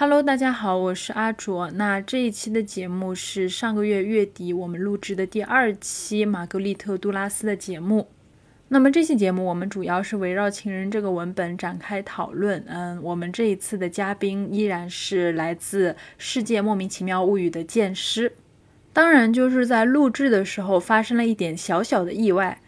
Hello，大家好，我是阿卓。那这一期的节目是上个月月底我们录制的第二期玛格丽特·杜拉斯的节目。那么这期节目我们主要是围绕《情人》这个文本展开讨论。嗯，我们这一次的嘉宾依然是来自《世界莫名其妙物语》的剑师。当然，就是在录制的时候发生了一点小小的意外。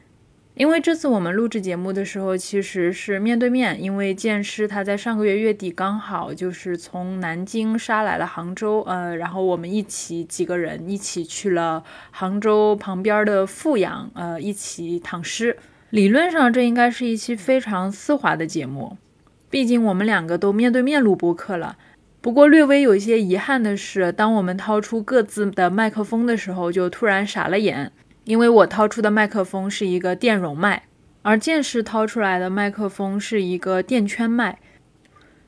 因为这次我们录制节目的时候，其实是面对面。因为剑师他在上个月月底刚好就是从南京杀来了杭州，呃，然后我们一起几个人一起去了杭州旁边的富阳，呃，一起躺尸。理论上这应该是一期非常丝滑的节目，毕竟我们两个都面对面录播课了。不过略微有一些遗憾的是，当我们掏出各自的麦克风的时候，就突然傻了眼。因为我掏出的麦克风是一个电容麦，而剑士掏出来的麦克风是一个电圈麦，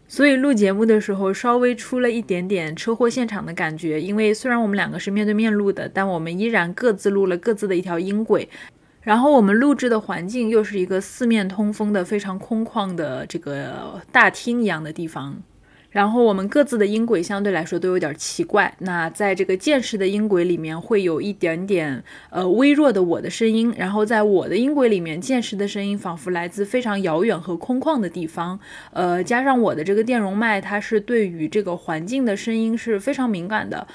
所以录节目的时候稍微出了一点点车祸现场的感觉。因为虽然我们两个是面对面录的，但我们依然各自录了各自的一条音轨，然后我们录制的环境又是一个四面通风的非常空旷的这个大厅一样的地方。然后我们各自的音轨相对来说都有点奇怪。那在这个剑士的音轨里面会有一点点呃微弱的我的声音，然后在我的音轨里面，剑士的声音仿佛来自非常遥远和空旷的地方。呃，加上我的这个电容麦，它是对于这个环境的声音是非常敏感的。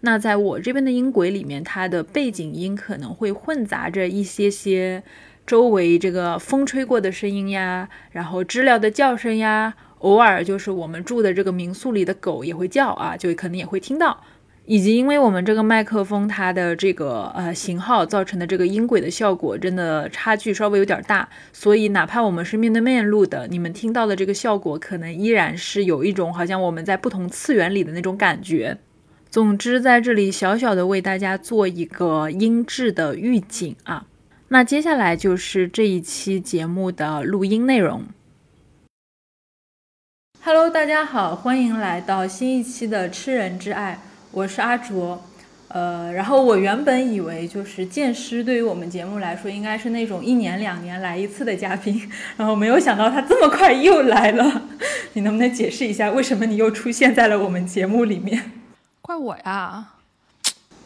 那在我这边的音轨里面，它的背景音可能会混杂着一些些周围这个风吹过的声音呀，然后知了的叫声呀。偶尔就是我们住的这个民宿里的狗也会叫啊，就可能也会听到，以及因为我们这个麦克风它的这个呃型号造成的这个音轨的效果真的差距稍微有点大，所以哪怕我们是面对面录的，你们听到的这个效果可能依然是有一种好像我们在不同次元里的那种感觉。总之，在这里小小的为大家做一个音质的预警啊，那接下来就是这一期节目的录音内容。Hello，大家好，欢迎来到新一期的《吃人之爱》，我是阿卓。呃，然后我原本以为就是剑师对于我们节目来说应该是那种一年两年来一次的嘉宾，然后没有想到他这么快又来了。你能不能解释一下为什么你又出现在了我们节目里面？怪我呀？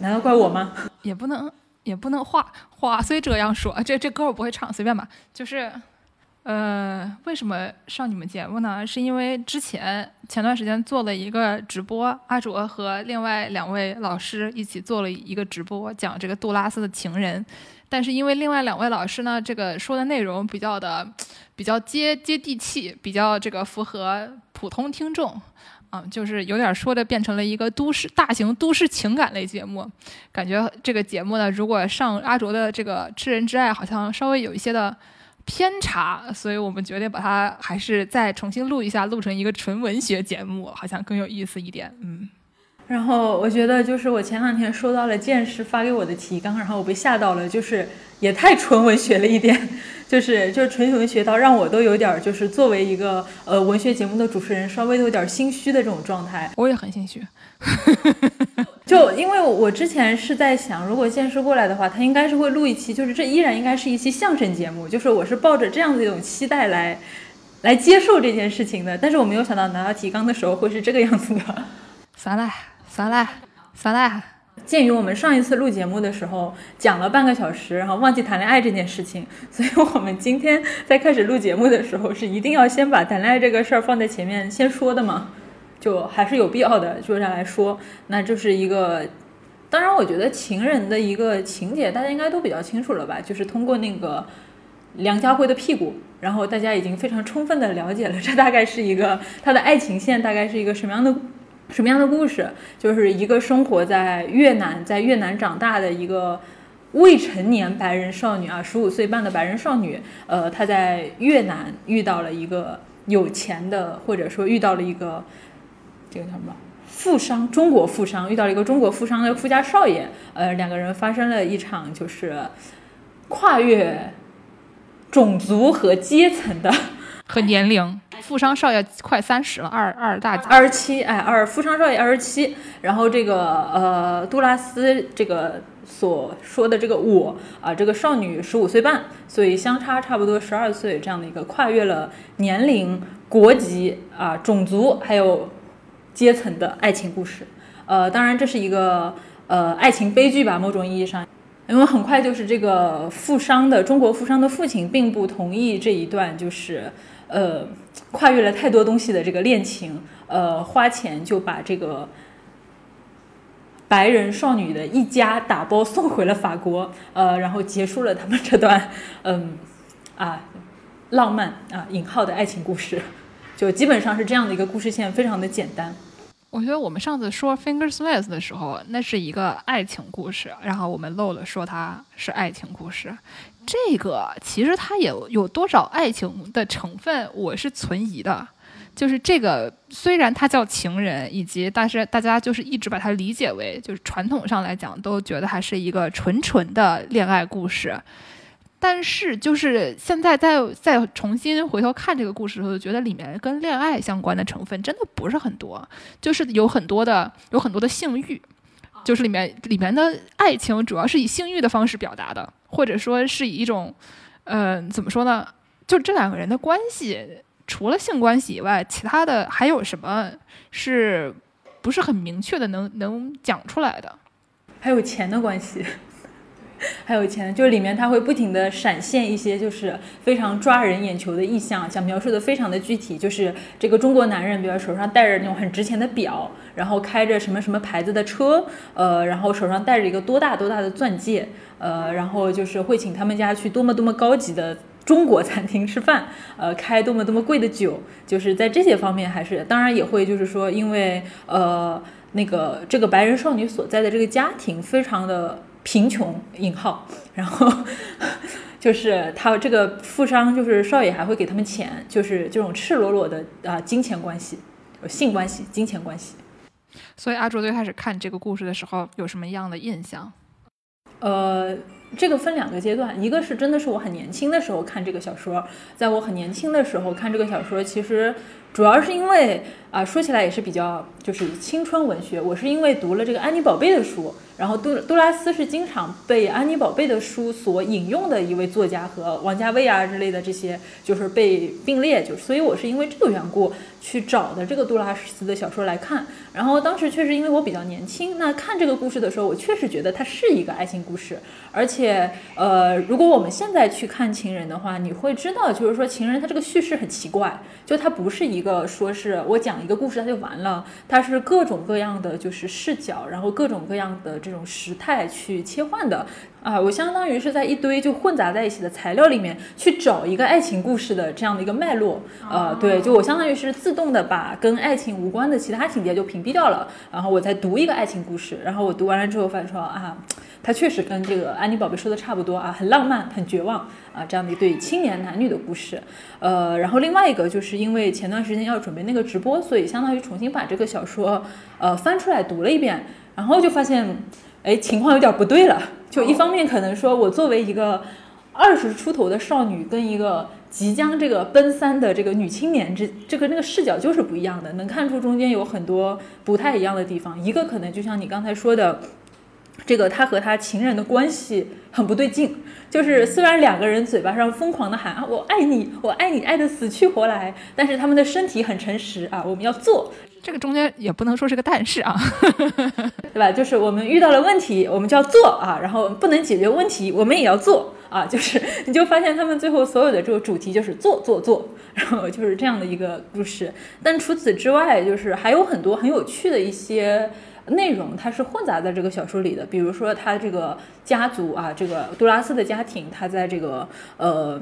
难道怪我吗？也不能，也不能话话虽这样说，这这歌我不会唱，随便吧，就是。呃，为什么上你们节目呢？是因为之前前段时间做了一个直播，阿卓和另外两位老师一起做了一个直播，讲这个杜拉斯的情人。但是因为另外两位老师呢，这个说的内容比较的比较接接地气，比较这个符合普通听众，啊，就是有点说的变成了一个都市大型都市情感类节目。感觉这个节目呢，如果上阿卓的这个知人之爱，好像稍微有一些的。偏差，所以我们决定把它还是再重新录一下，录成一个纯文学节目，好像更有意思一点。嗯，然后我觉得就是我前两天收到了剑师发给我的提纲，然后我被吓到了，就是也太纯文学了一点，就是就是纯文学到让我都有点就是作为一个呃文学节目的主持人，稍微都有点心虚的这种状态。我也很心虚。就因为我之前是在想，如果剑师过来的话，他应该是会录一期，就是这依然应该是一期相声节目，就是我是抱着这样的一种期待来，来接受这件事情的。但是我没有想到拿到提纲的时候会是这个样子的。算了算了算了。鉴于我们上一次录节目的时候讲了半个小时，然后忘记谈恋爱这件事情，所以我们今天在开始录节目的时候是一定要先把谈恋爱这个事儿放在前面先说的嘛。就还是有必要的，就这样来说，那就是一个，当然，我觉得情人的一个情节，大家应该都比较清楚了吧？就是通过那个梁家辉的屁股，然后大家已经非常充分的了解了，这大概是一个他的爱情线，大概是一个什么样的什么样的故事？就是一个生活在越南，在越南长大的一个未成年白人少女啊，十五岁半的白人少女，呃，她在越南遇到了一个有钱的，或者说遇到了一个。这个叫什么？富商，中国富商遇到了一个中国富商的富家少爷，呃，两个人发生了一场就是跨越种族和阶层的和年龄。富商少爷快三十了，二二大二十七，哎，二富商少爷二十七。然后这个呃，杜拉斯这个所说的这个我啊，这个少女十五岁半，所以相差差不多十二岁，这样的一个跨越了年龄、国籍啊、种族还有。阶层的爱情故事。呃，当然这是一个呃爱情悲剧吧，某种意义上，因为很快就是这个富商的中国富商的父亲并不同意这一段就是呃跨越了太多东西的这个恋情，呃花钱就把这个。白人少女的一家打包送回了法国，呃，然后结束了他们这段，嗯，啊，浪漫啊引号的爱情故事，就基本上是这样的一个故事线，非常的简单。我觉得我们上次说《Fingersmith》的时候，那是一个爱情故事，然后我们漏了说它是爱情故事。这个其实它也有多少爱情的成分，我是存疑的。就是这个，虽然它叫情人，以及但是大家就是一直把它理解为，就是传统上来讲都觉得还是一个纯纯的恋爱故事，但是就是现在再再重新回头看这个故事的时候，觉得里面跟恋爱相关的成分真的不是很多，就是有很多的有很多的性欲，就是里面里面的爱情主要是以性欲的方式表达的，或者说是以一种，嗯，怎么说呢？就这两个人的关系。除了性关系以外，其他的还有什么是不是很明确的能能讲出来的？还有钱的关系，还有钱，就是里面它会不停的闪现一些就是非常抓人眼球的意象，想描述的非常的具体，就是这个中国男人，比如手上戴着那种很值钱的表，然后开着什么什么牌子的车，呃，然后手上戴着一个多大多大的钻戒，呃，然后就是会请他们家去多么多么高级的。中国餐厅吃饭，呃，开多么多么贵的酒，就是在这些方面还是，当然也会就是说，因为呃，那个这个白人少女所在的这个家庭非常的贫穷（引号），然后 就是他这个富商就是少爷还会给他们钱，就是这种赤裸裸的啊金钱关系、性关系、金钱关系。所以阿卓最开始看这个故事的时候有什么样的印象？呃。这个分两个阶段，一个是真的是我很年轻的时候看这个小说，在我很年轻的时候看这个小说，其实主要是因为啊，说起来也是比较就是青春文学，我是因为读了这个安妮宝贝的书。然后杜杜拉斯是经常被安妮宝贝的书所引用的一位作家，和王家卫啊之类的这些就是被并列，就所以我是因为这个缘故去找的这个杜拉斯的小说来看。然后当时确实因为我比较年轻，那看这个故事的时候，我确实觉得它是一个爱情故事。而且呃，如果我们现在去看《情人》的话，你会知道，就是说《情人》它这个叙事很奇怪，就它不是一个说是我讲一个故事它就完了，它是各种各样的就是视角，然后各种各样的。这种时态去切换的。啊，我相当于是在一堆就混杂在一起的材料里面去找一个爱情故事的这样的一个脉络，呃，对，就我相当于是自动的把跟爱情无关的其他情节就屏蔽掉了，然后我再读一个爱情故事，然后我读完了之后发现说啊，它确实跟这个安妮宝贝说的差不多啊，很浪漫，很绝望啊，这样的一对青年男女的故事，呃，然后另外一个就是因为前段时间要准备那个直播，所以相当于重新把这个小说呃翻出来读了一遍。然后就发现，哎，情况有点不对了。就一方面可能说，我作为一个 二十出头的少女，跟一个即将这个奔三的这个女青年，这这个那个视角就是不一样的，能看出中间有很多不太一样的地方。一个可能就像你刚才说的，这个他和他情人的关系很不对劲。就是虽然两个人嘴巴上疯狂的喊啊我爱你，我爱你，爱的死去活来，但是他们的身体很诚实啊，我们要做。这个中间也不能说是个但是啊，对吧？就是我们遇到了问题，我们就要做啊，然后不能解决问题，我们也要做啊。就是你就发现他们最后所有的这个主题就是做做做，然后就是这样的一个故事。但除此之外，就是还有很多很有趣的一些内容，它是混杂在这个小说里的。比如说他这个家族啊，这个杜拉斯的家庭，他在这个呃。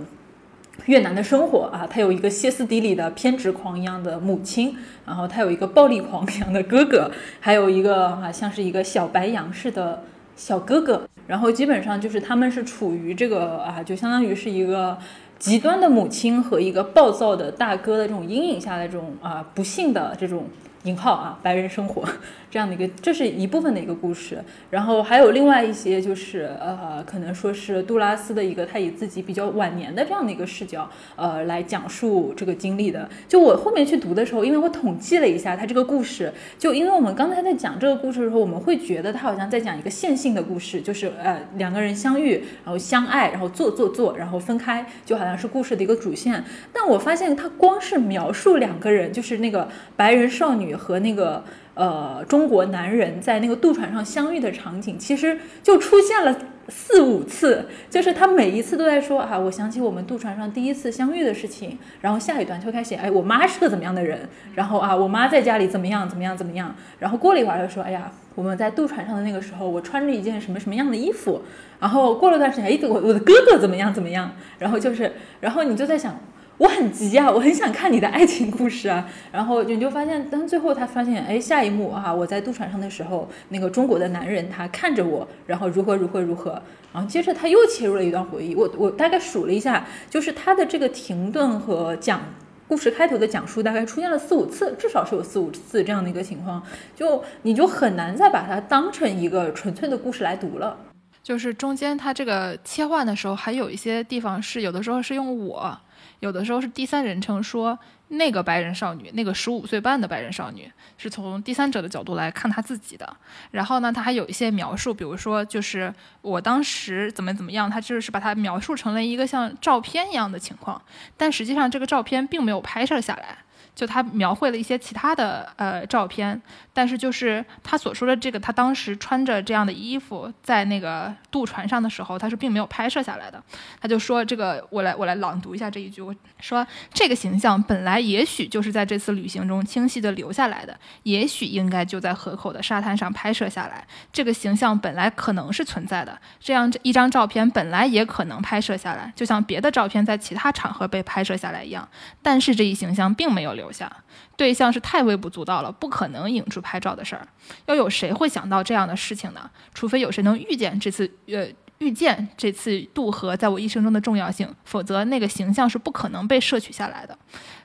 越南的生活啊，他有一个歇斯底里的偏执狂一样的母亲，然后他有一个暴力狂一样的哥哥，还有一个啊像是一个小白羊似的小哥哥，然后基本上就是他们是处于这个啊，就相当于是一个极端的母亲和一个暴躁的大哥的这种阴影下的这种啊不幸的这种。引号啊，白人生活这样的一个，这是一部分的一个故事，然后还有另外一些就是呃，可能说是杜拉斯的一个他以自己比较晚年的这样的一个视角呃来讲述这个经历的。就我后面去读的时候，因为我统计了一下他这个故事，就因为我们刚才在讲这个故事的时候，我们会觉得他好像在讲一个线性的故事，就是呃两个人相遇，然后相爱，然后做做做，然后分开，就好像是故事的一个主线。但我发现他光是描述两个人，就是那个白人少女。女和那个呃中国男人在那个渡船上相遇的场景，其实就出现了四五次，就是他每一次都在说啊，我想起我们渡船上第一次相遇的事情，然后下一段就开始，哎，我妈是个怎么样的人，然后啊，我妈在家里怎么样怎么样怎么样，然后过了一会儿又说，哎呀，我们在渡船上的那个时候，我穿着一件什么什么样的衣服，然后过了段时间，哎，我我的哥哥怎么样怎么样，然后就是，然后你就在想。我很急啊，我很想看你的爱情故事啊，然后你就发现，当最后他发现，哎，下一幕啊，我在渡船上的时候，那个中国的男人他看着我，然后如何如何如何，然后接着他又切入了一段回忆，我我大概数了一下，就是他的这个停顿和讲故事开头的讲述大概出现了四五次，至少是有四五次这样的一个情况，就你就很难再把它当成一个纯粹的故事来读了，就是中间它这个切换的时候，还有一些地方是有的时候是用我。有的时候是第三人称说那个白人少女，那个十五岁半的白人少女，是从第三者的角度来看她自己的。然后呢，他还有一些描述，比如说就是我当时怎么怎么样，他就是把她描述成了一个像照片一样的情况，但实际上这个照片并没有拍摄下来。就他描绘了一些其他的呃照片，但是就是他所说的这个，他当时穿着这样的衣服在那个渡船上的时候，他是并没有拍摄下来的。他就说这个，我来我来朗读一下这一句，我说这个形象本来也许就是在这次旅行中清晰的留下来的，也许应该就在河口的沙滩上拍摄下来。这个形象本来可能是存在的，这样这一张照片本来也可能拍摄下来，就像别的照片在其他场合被拍摄下来一样。但是这一形象并没有留。留下对象是太微不足道了，不可能引出拍照的事儿。又有谁会想到这样的事情呢？除非有谁能预见这次，呃，预见这次渡河在我一生中的重要性，否则那个形象是不可能被摄取下来的。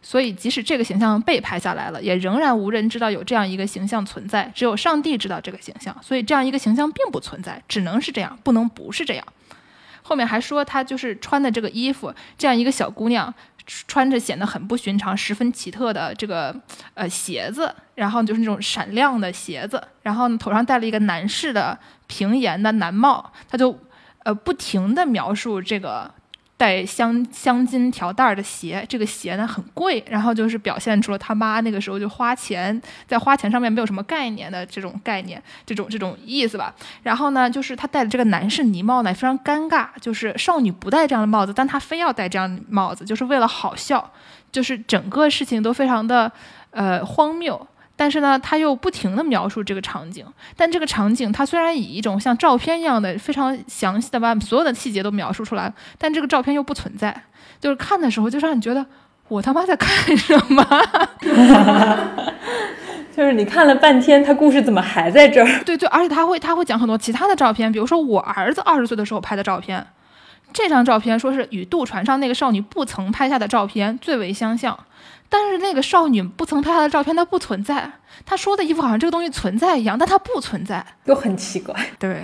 所以，即使这个形象被拍下来了，也仍然无人知道有这样一个形象存在，只有上帝知道这个形象。所以，这样一个形象并不存在，只能是这样，不能不是这样。后面还说，她就是穿的这个衣服，这样一个小姑娘。穿着显得很不寻常、十分奇特的这个呃鞋子，然后就是那种闪亮的鞋子，然后头上戴了一个男士的平沿的男帽，他就呃不停地描述这个。带镶镶金条带的鞋，这个鞋呢很贵，然后就是表现出了他妈那个时候就花钱，在花钱上面没有什么概念的这种概念，这种这种意思吧。然后呢，就是他戴的这个男士呢帽呢非常尴尬，就是少女不戴这样的帽子，但他非要戴这样的帽子，就是为了好笑，就是整个事情都非常的呃荒谬。但是呢，他又不停地描述这个场景，但这个场景他虽然以一种像照片一样的非常详细的把所有的细节都描述出来，但这个照片又不存在，就是看的时候就让你觉得我他妈在看什么？就是你看了半天，他故事怎么还在这儿？对 对，而且他会他会讲很多其他的照片，比如说我儿子二十岁的时候拍的照片，这张照片说是与渡船上那个少女不曾拍下的照片最为相像。但是那个少女不曾拍她的照片，她不存在。她说的衣服好像这个东西存在一样，但它不存在，就很奇怪。对。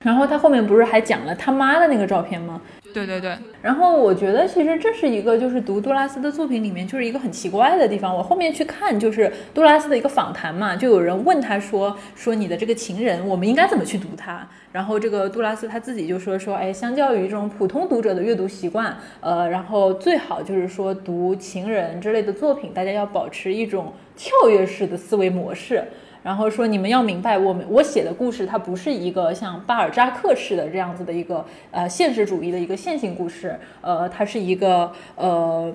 然后他后面不是还讲了他妈的那个照片吗？对对对。然后我觉得其实这是一个就是读杜拉斯的作品里面就是一个很奇怪的地方。我后面去看就是杜拉斯的一个访谈嘛，就有人问他说说你的这个情人，我们应该怎么去读他？然后这个杜拉斯他自己就说说，哎，相较于这种普通读者的阅读习惯，呃，然后最好就是说读情人之类的作品，大家要保持一种跳跃式的思维模式。然后说，你们要明白，我们我写的故事，它不是一个像巴尔扎克式的这样子的一个呃现实主义的一个线性故事，呃，它是一个呃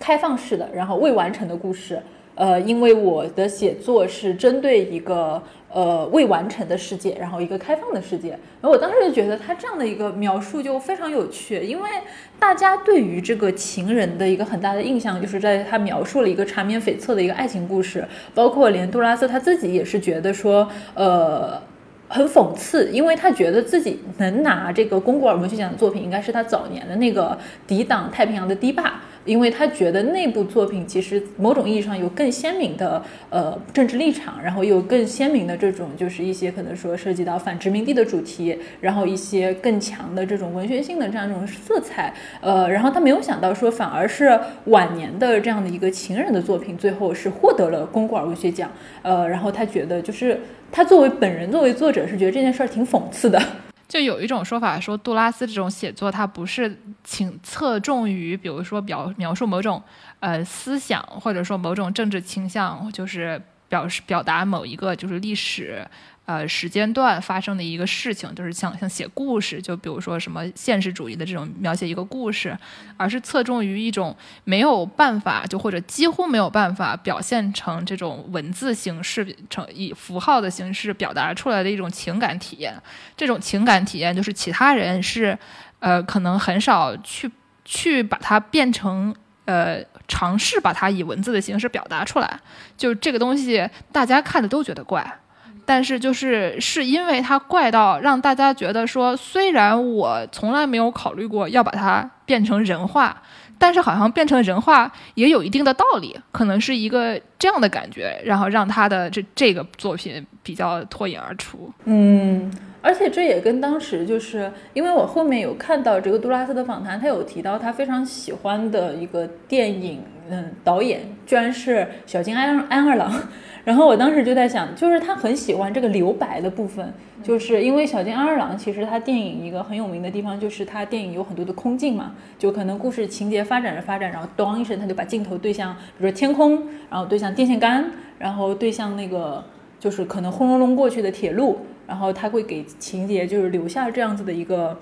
开放式的，然后未完成的故事。呃，因为我的写作是针对一个呃未完成的世界，然后一个开放的世界。然后我当时就觉得他这样的一个描述就非常有趣，因为大家对于这个情人的一个很大的印象，就是在他描述了一个缠绵悱恻的一个爱情故事，包括连杜拉斯他自己也是觉得说，呃，很讽刺，因为他觉得自己能拿这个龚古尔文学奖的作品，应该是他早年的那个抵挡太平洋的堤坝。因为他觉得那部作品其实某种意义上有更鲜明的呃政治立场，然后有更鲜明的这种就是一些可能说涉及到反殖民地的主题，然后一些更强的这种文学性的这样一种色彩，呃，然后他没有想到说反而是晚年的这样的一个情人的作品，最后是获得了龚古尔文学奖，呃，然后他觉得就是他作为本人作为作者是觉得这件事儿挺讽刺的。就有一种说法说，杜拉斯这种写作，它不是请侧重于，比如说表描述某种呃思想，或者说某种政治倾向，就是表示表达某一个就是历史。呃，时间段发生的一个事情，就是像像写故事，就比如说什么现实主义的这种描写一个故事，而是侧重于一种没有办法，就或者几乎没有办法表现成这种文字形式，成以符号的形式表达出来的一种情感体验。这种情感体验，就是其他人是，呃，可能很少去去把它变成，呃，尝试把它以文字的形式表达出来。就这个东西，大家看的都觉得怪。但是就是是因为它怪到让大家觉得说，虽然我从来没有考虑过要把它变成人话，但是好像变成人话也有一定的道理，可能是一个这样的感觉，然后让他的这这个作品比较脱颖而出。嗯，而且这也跟当时就是因为我后面有看到这个杜拉斯的访谈，他有提到他非常喜欢的一个电影，嗯，导演居然是小津安安二郎。然后我当时就在想，就是他很喜欢这个留白的部分，就是因为小津安二郎其实他电影一个很有名的地方，就是他电影有很多的空镜嘛，就可能故事情节发展着发展，然后咚一声他就把镜头对向，比如说天空，然后对向电线杆，然后对向那个就是可能轰隆隆过去的铁路，然后他会给情节就是留下这样子的一个。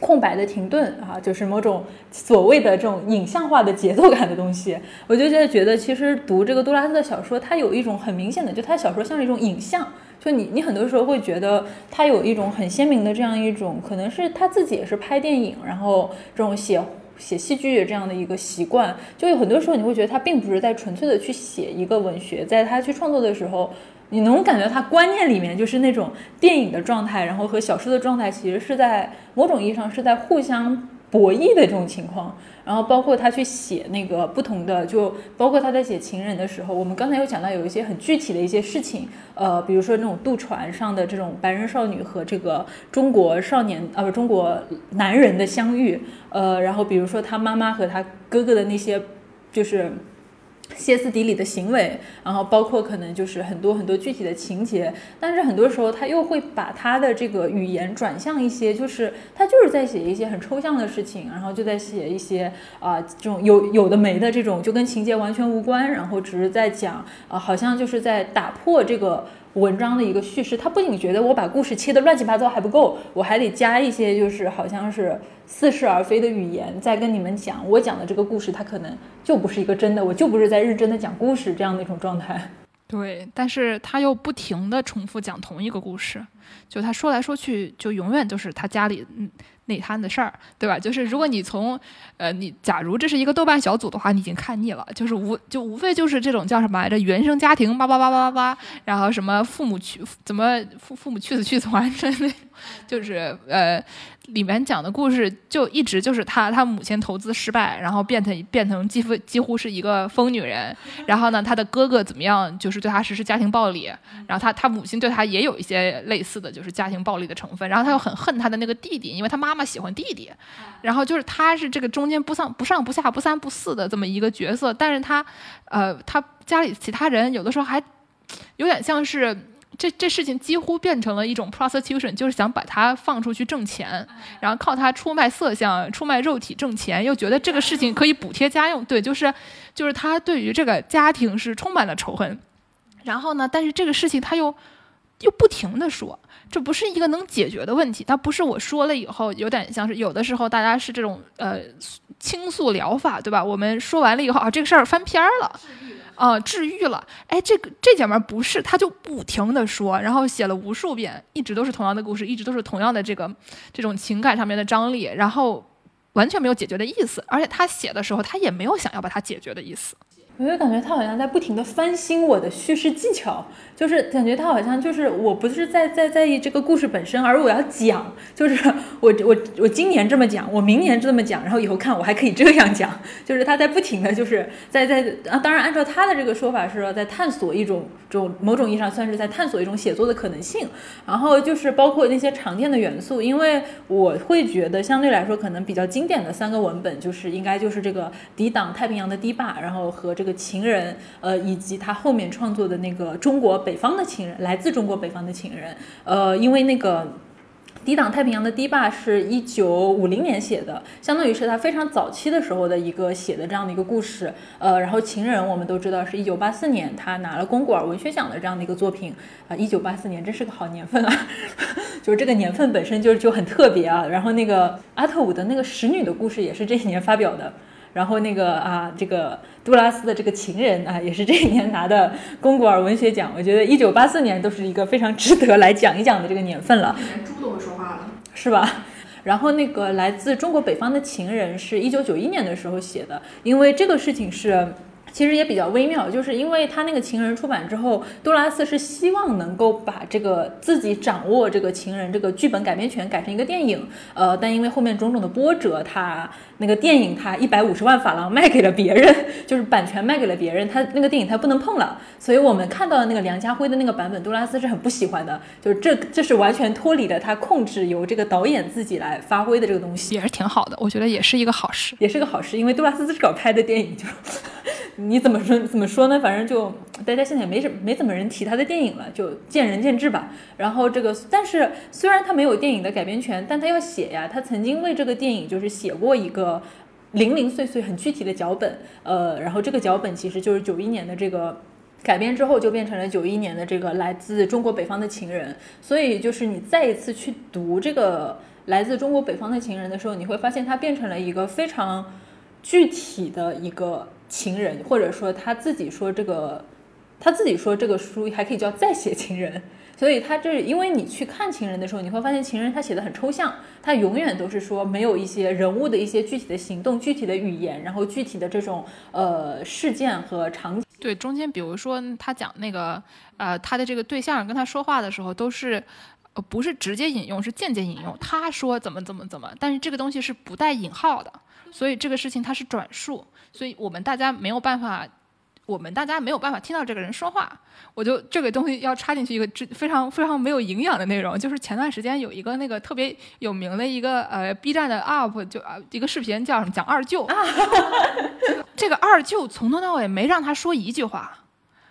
空白的停顿啊，就是某种所谓的这种影像化的节奏感的东西。我就现在觉得，其实读这个杜拉斯的小说，它有一种很明显的，就他小说像是一种影像。就你，你很多时候会觉得他有一种很鲜明的这样一种，可能是他自己也是拍电影，然后这种写写戏剧这样的一个习惯。就有很多时候你会觉得他并不是在纯粹的去写一个文学，在他去创作的时候。你能感觉他观念里面就是那种电影的状态，然后和小说的状态其实是在某种意义上是在互相博弈的这种情况。然后包括他去写那个不同的，就包括他在写情人的时候，我们刚才有讲到有一些很具体的一些事情，呃，比如说那种渡船上的这种白人少女和这个中国少年啊不中国男人的相遇，呃，然后比如说他妈妈和他哥哥的那些就是。歇斯底里的行为，然后包括可能就是很多很多具体的情节，但是很多时候他又会把他的这个语言转向一些，就是他就是在写一些很抽象的事情，然后就在写一些啊这种有有的没的这种，就跟情节完全无关，然后只是在讲啊，好像就是在打破这个。文章的一个叙事，他不仅觉得我把故事切得乱七八糟还不够，我还得加一些就是好像是似是而非的语言，在跟你们讲我讲的这个故事，它可能就不是一个真的，我就不是在认真的讲故事这样的一种状态。对，但是他又不停的重复讲同一个故事，就他说来说去，就永远就是他家里嗯。内摊的事儿，对吧？就是如果你从，呃，你假如这是一个豆瓣小组的话，你已经看腻了，就是无就无非就是这种叫什么来着，原生家庭叭叭叭叭叭叭，然后什么父母去怎么父父母去死去活 之类的，就是呃。里面讲的故事就一直就是他他母亲投资失败，然后变成变成几乎几乎是一个疯女人。然后呢，他的哥哥怎么样，就是对他实施家庭暴力。然后他他母亲对他也有一些类似的就是家庭暴力的成分。然后他又很恨他的那个弟弟，因为他妈妈喜欢弟弟。然后就是他是这个中间不上不上不下不三不四的这么一个角色。但是他，呃，他家里其他人有的时候还有点像是。这这事情几乎变成了一种 prostitution，就是想把他放出去挣钱，然后靠他出卖色相、出卖肉体挣钱，又觉得这个事情可以补贴家用。对，就是就是他对于这个家庭是充满了仇恨。然后呢，但是这个事情他又又不停的说，这不是一个能解决的问题。他不是我说了以后，有点像是有的时候大家是这种呃倾诉疗法，对吧？我们说完了以后啊，这个事儿翻篇儿了。啊，治愈了！哎，这个这姐们不是，她就不停的说，然后写了无数遍，一直都是同样的故事，一直都是同样的这个这种情感上面的张力，然后完全没有解决的意思，而且她写的时候，她也没有想要把它解决的意思。我就感觉他好像在不停的翻新我的叙事技巧，就是 感觉他好像就是我不是在在在意这个故事本身，而我要讲，就是 我我我今年这么讲，我明年这么讲，然后以后看我还可以这样讲，就是他在不停的就是在在啊，当然按照他的这个说法是说在探索一种这种某种意义上算是在探索一种写作的可能性，然后就是包括那些常见的元素，因为我会觉得相对来说可能比较经典的三个文本就是应该就是这个抵挡太平洋的堤坝，然后和这。这个情人，呃，以及他后面创作的那个中国北方的情人，来自中国北方的情人，呃，因为那个抵挡太平洋的堤坝是一九五零年写的，相当于是他非常早期的时候的一个写的这样的一个故事。呃，然后情人我们都知道是一九八四年他拿了龚古尔文学奖的这样的一个作品啊，一九八四年真是个好年份啊，就是这个年份本身就就很特别啊。然后那个阿特伍的那个使女的故事也是这一年发表的。然后那个啊，这个杜拉斯的这个情人啊，也是这一年拿的龚古尔文学奖。我觉得一九八四年都是一个非常值得来讲一讲的这个年份了。连猪都会说话了，是吧？然后那个来自中国北方的情人是一九九一年的时候写的，因为这个事情是。其实也比较微妙，就是因为他那个《情人》出版之后，杜拉斯是希望能够把这个自己掌握这个《情人》这个剧本改编权改成一个电影，呃，但因为后面种种的波折，他那个电影他一百五十万法郎卖给了别人，就是版权卖给了别人，他那个电影他不能碰了，所以我们看到的那个梁家辉的那个版本，杜拉斯是很不喜欢的，就是这这是完全脱离了他控制，由这个导演自己来发挥的这个东西，也是挺好的，我觉得也是一个好事，也是个好事，因为杜拉斯自己搞拍的电影就。你怎么说怎么说呢？反正就大家现在也没什没怎么人提他的电影了，就见仁见智吧。然后这个，但是虽然他没有电影的改编权，但他要写呀。他曾经为这个电影就是写过一个零零碎碎很具体的脚本，呃，然后这个脚本其实就是九一年的这个改编之后就变成了九一年的这个来自中国北方的情人。所以就是你再一次去读这个来自中国北方的情人的时候，你会发现它变成了一个非常具体的一个。情人，或者说他自己说这个，他自己说这个书还可以叫再写情人，所以他这因为你去看情人的时候，你会发现情人他写的很抽象，他永远都是说没有一些人物的一些具体的行动、具体的语言，然后具体的这种呃事件和场景。对，中间比如说他讲那个呃他的这个对象跟他说话的时候，都是不是直接引用，是间接引用。他说怎么怎么怎么，但是这个东西是不带引号的。所以这个事情他是转述，所以我们大家没有办法，我们大家没有办法听到这个人说话。我就这个东西要插进去一个非常非常没有营养的内容，就是前段时间有一个那个特别有名的一个呃 B 站的 UP 就啊一个视频叫什么讲二舅，这个二舅从头到尾没让他说一句话，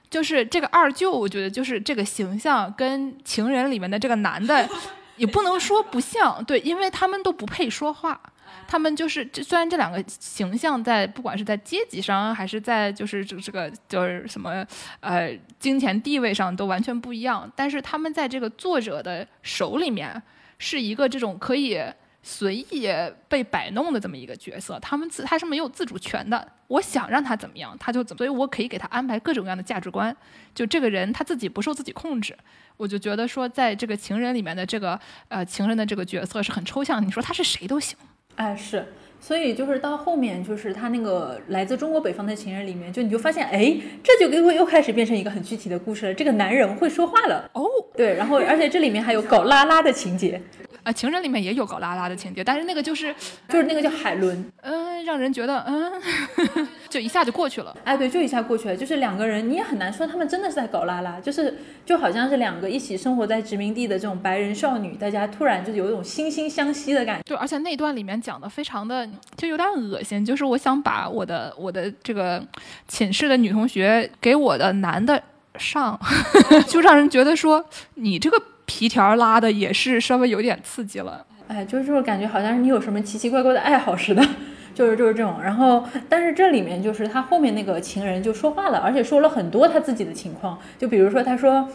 就是这个二舅，我觉得就是这个形象跟情人里面的这个男的 也不能说不像，对，因为他们都不配说话。他们就是这，虽然这两个形象在不管是在阶级上，还是在就是这这个就是什么呃金钱地位上都完全不一样，但是他们在这个作者的手里面是一个这种可以随意被摆弄的这么一个角色，他们自他是没有自主权的。我想让他怎么样，他就怎么，所以我可以给他安排各种各样的价值观。就这个人他自己不受自己控制，我就觉得说，在这个情人里面的这个呃情人的这个角色是很抽象，你说他是谁都行。哎，是，所以就是到后面，就是他那个来自中国北方的情人里面，就你就发现，哎，这就给我又开始变成一个很具体的故事了。这个男人会说话了，哦，对，然后而且这里面还有搞拉拉的情节。啊，情人里面也有搞拉拉的情节，但是那个就是就是那个叫海伦，嗯，让人觉得嗯，就一下就过去了。哎，对，就一下过去了。就是两个人，你也很难说他们真的是在搞拉拉，就是就好像是两个一起生活在殖民地的这种白人少女，大家突然就有一种惺惺相惜的感觉。对，而且那段里面讲的非常的就有点恶心，就是我想把我的我的这个寝室的女同学给我的男的上，就让人觉得说你这个。皮条拉的也是稍微有点刺激了，哎，就是这种感觉，好像是你有什么奇奇怪怪的爱好似的，就是就是这种。然后，但是这里面就是他后面那个情人就说话了，而且说了很多他自己的情况，就比如说他说，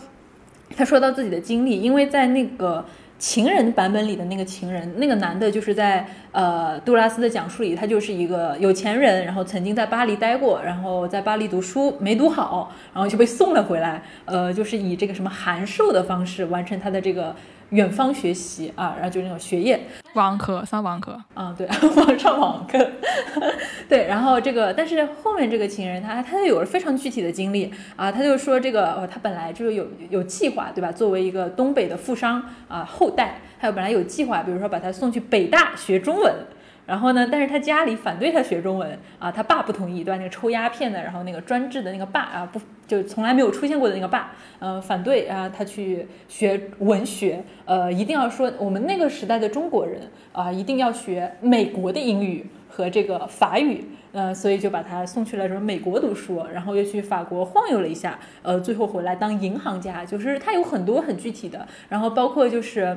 他说到自己的经历，因为在那个。情人版本里的那个情人，那个男的，就是在呃杜拉斯的讲述里，他就是一个有钱人，然后曾经在巴黎待过，然后在巴黎读书没读好，然后就被送了回来，呃，就是以这个什么函授的方式完成他的这个。远方学习啊，然后就是那种学业，网课上网课啊，对，网上网课，对，然后这个，但是后面这个情人他他就有了非常具体的经历啊，他就说这个哦，他本来就是有有计划，对吧？作为一个东北的富商啊后代，还有本来有计划，比如说把他送去北大学中文。然后呢？但是他家里反对他学中文啊，他爸不同意，对吧？那个抽鸦片的，然后那个专制的那个爸啊，不就从来没有出现过的那个爸，呃，反对啊，他去学文学，呃，一定要说我们那个时代的中国人啊，一定要学美国的英语和这个法语，呃，所以就把他送去了什么美国读书，然后又去法国晃悠了一下，呃，最后回来当银行家，就是他有很多很具体的，然后包括就是。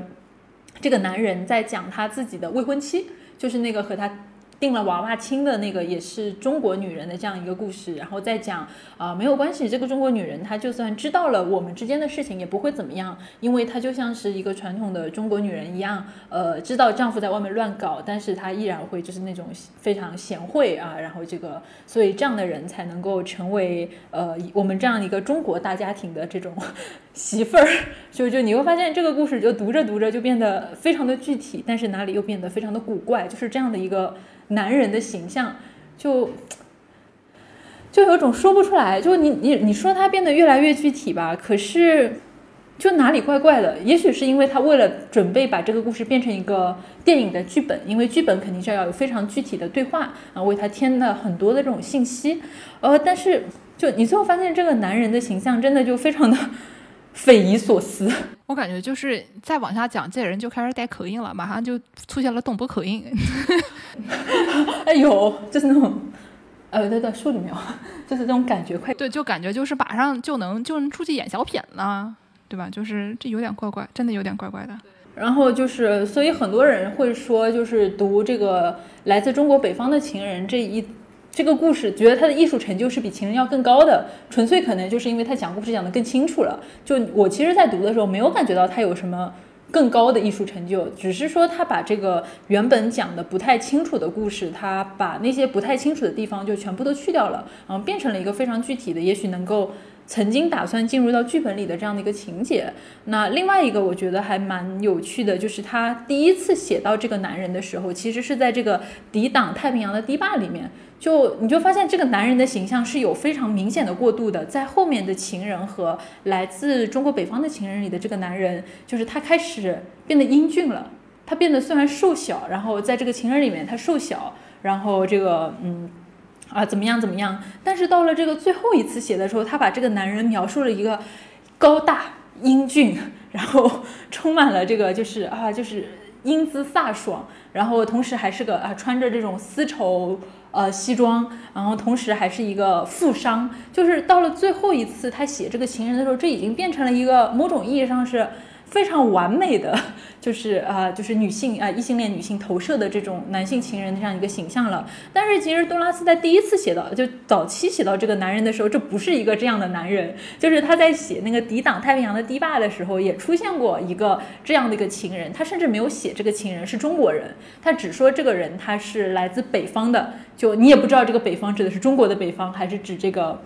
这个男人在讲他自己的未婚妻，就是那个和他。定了娃娃亲的那个也是中国女人的这样一个故事，然后再讲啊没有关系，这个中国女人她就算知道了我们之间的事情也不会怎么样，因为她就像是一个传统的中国女人一样，呃知道丈夫在外面乱搞，但是她依然会就是那种非常贤惠啊，然后这个所以这样的人才能够成为呃我们这样一个中国大家庭的这种 媳妇儿，就就你会发现这个故事就读着读着就变得非常的具体，但是哪里又变得非常的古怪，就是这样的一个。男人的形象，就就有种说不出来，就你你你说他变得越来越具体吧，可是就哪里怪怪的？也许是因为他为了准备把这个故事变成一个电影的剧本，因为剧本肯定是要有非常具体的对话啊，为他添了很多的这种信息。呃，但是就你最后发现这个男人的形象真的就非常的 匪夷所思。我感觉就是再往下讲，这人就开始带口音了，马上就出现了东北口音。哎呦，就是那种，呃，对对，说里面就是这种感觉，快对，就感觉就是马上就能就能出去演小品了，对吧？就是这有点怪怪，真的有点怪怪的。然后就是，所以很多人会说，就是读这个来自中国北方的情人这一这个故事，觉得他的艺术成就是比情人要更高的，纯粹可能就是因为他讲故事讲得更清楚了。就我其实，在读的时候没有感觉到他有什么。更高的艺术成就，只是说他把这个原本讲的不太清楚的故事，他把那些不太清楚的地方就全部都去掉了，然后变成了一个非常具体的，也许能够曾经打算进入到剧本里的这样的一个情节。那另外一个我觉得还蛮有趣的，就是他第一次写到这个男人的时候，其实是在这个抵挡太平洋的堤坝里面。就你就发现这个男人的形象是有非常明显的过渡的，在后面的情人和来自中国北方的情人里的这个男人，就是他开始变得英俊了，他变得虽然瘦小，然后在这个情人里面他瘦小，然后这个嗯啊怎么样怎么样，但是到了这个最后一次写的时候，他把这个男人描述了一个高大英俊，然后充满了这个就是啊就是英姿飒爽，然后同时还是个啊穿着这种丝绸。呃，西装，然后同时还是一个富商，就是到了最后一次他写这个情人的时候，这已经变成了一个某种意义上是。非常完美的，就是啊，就是女性啊，异性恋女性投射的这种男性情人的这样一个形象了。但是其实杜拉斯在第一次写到，就早期写到这个男人的时候，这不是一个这样的男人。就是他在写那个抵挡太平洋的堤坝的时候，也出现过一个这样的一个情人。他甚至没有写这个情人是中国人，他只说这个人他是来自北方的。就你也不知道这个北方指的是中国的北方，还是指这个。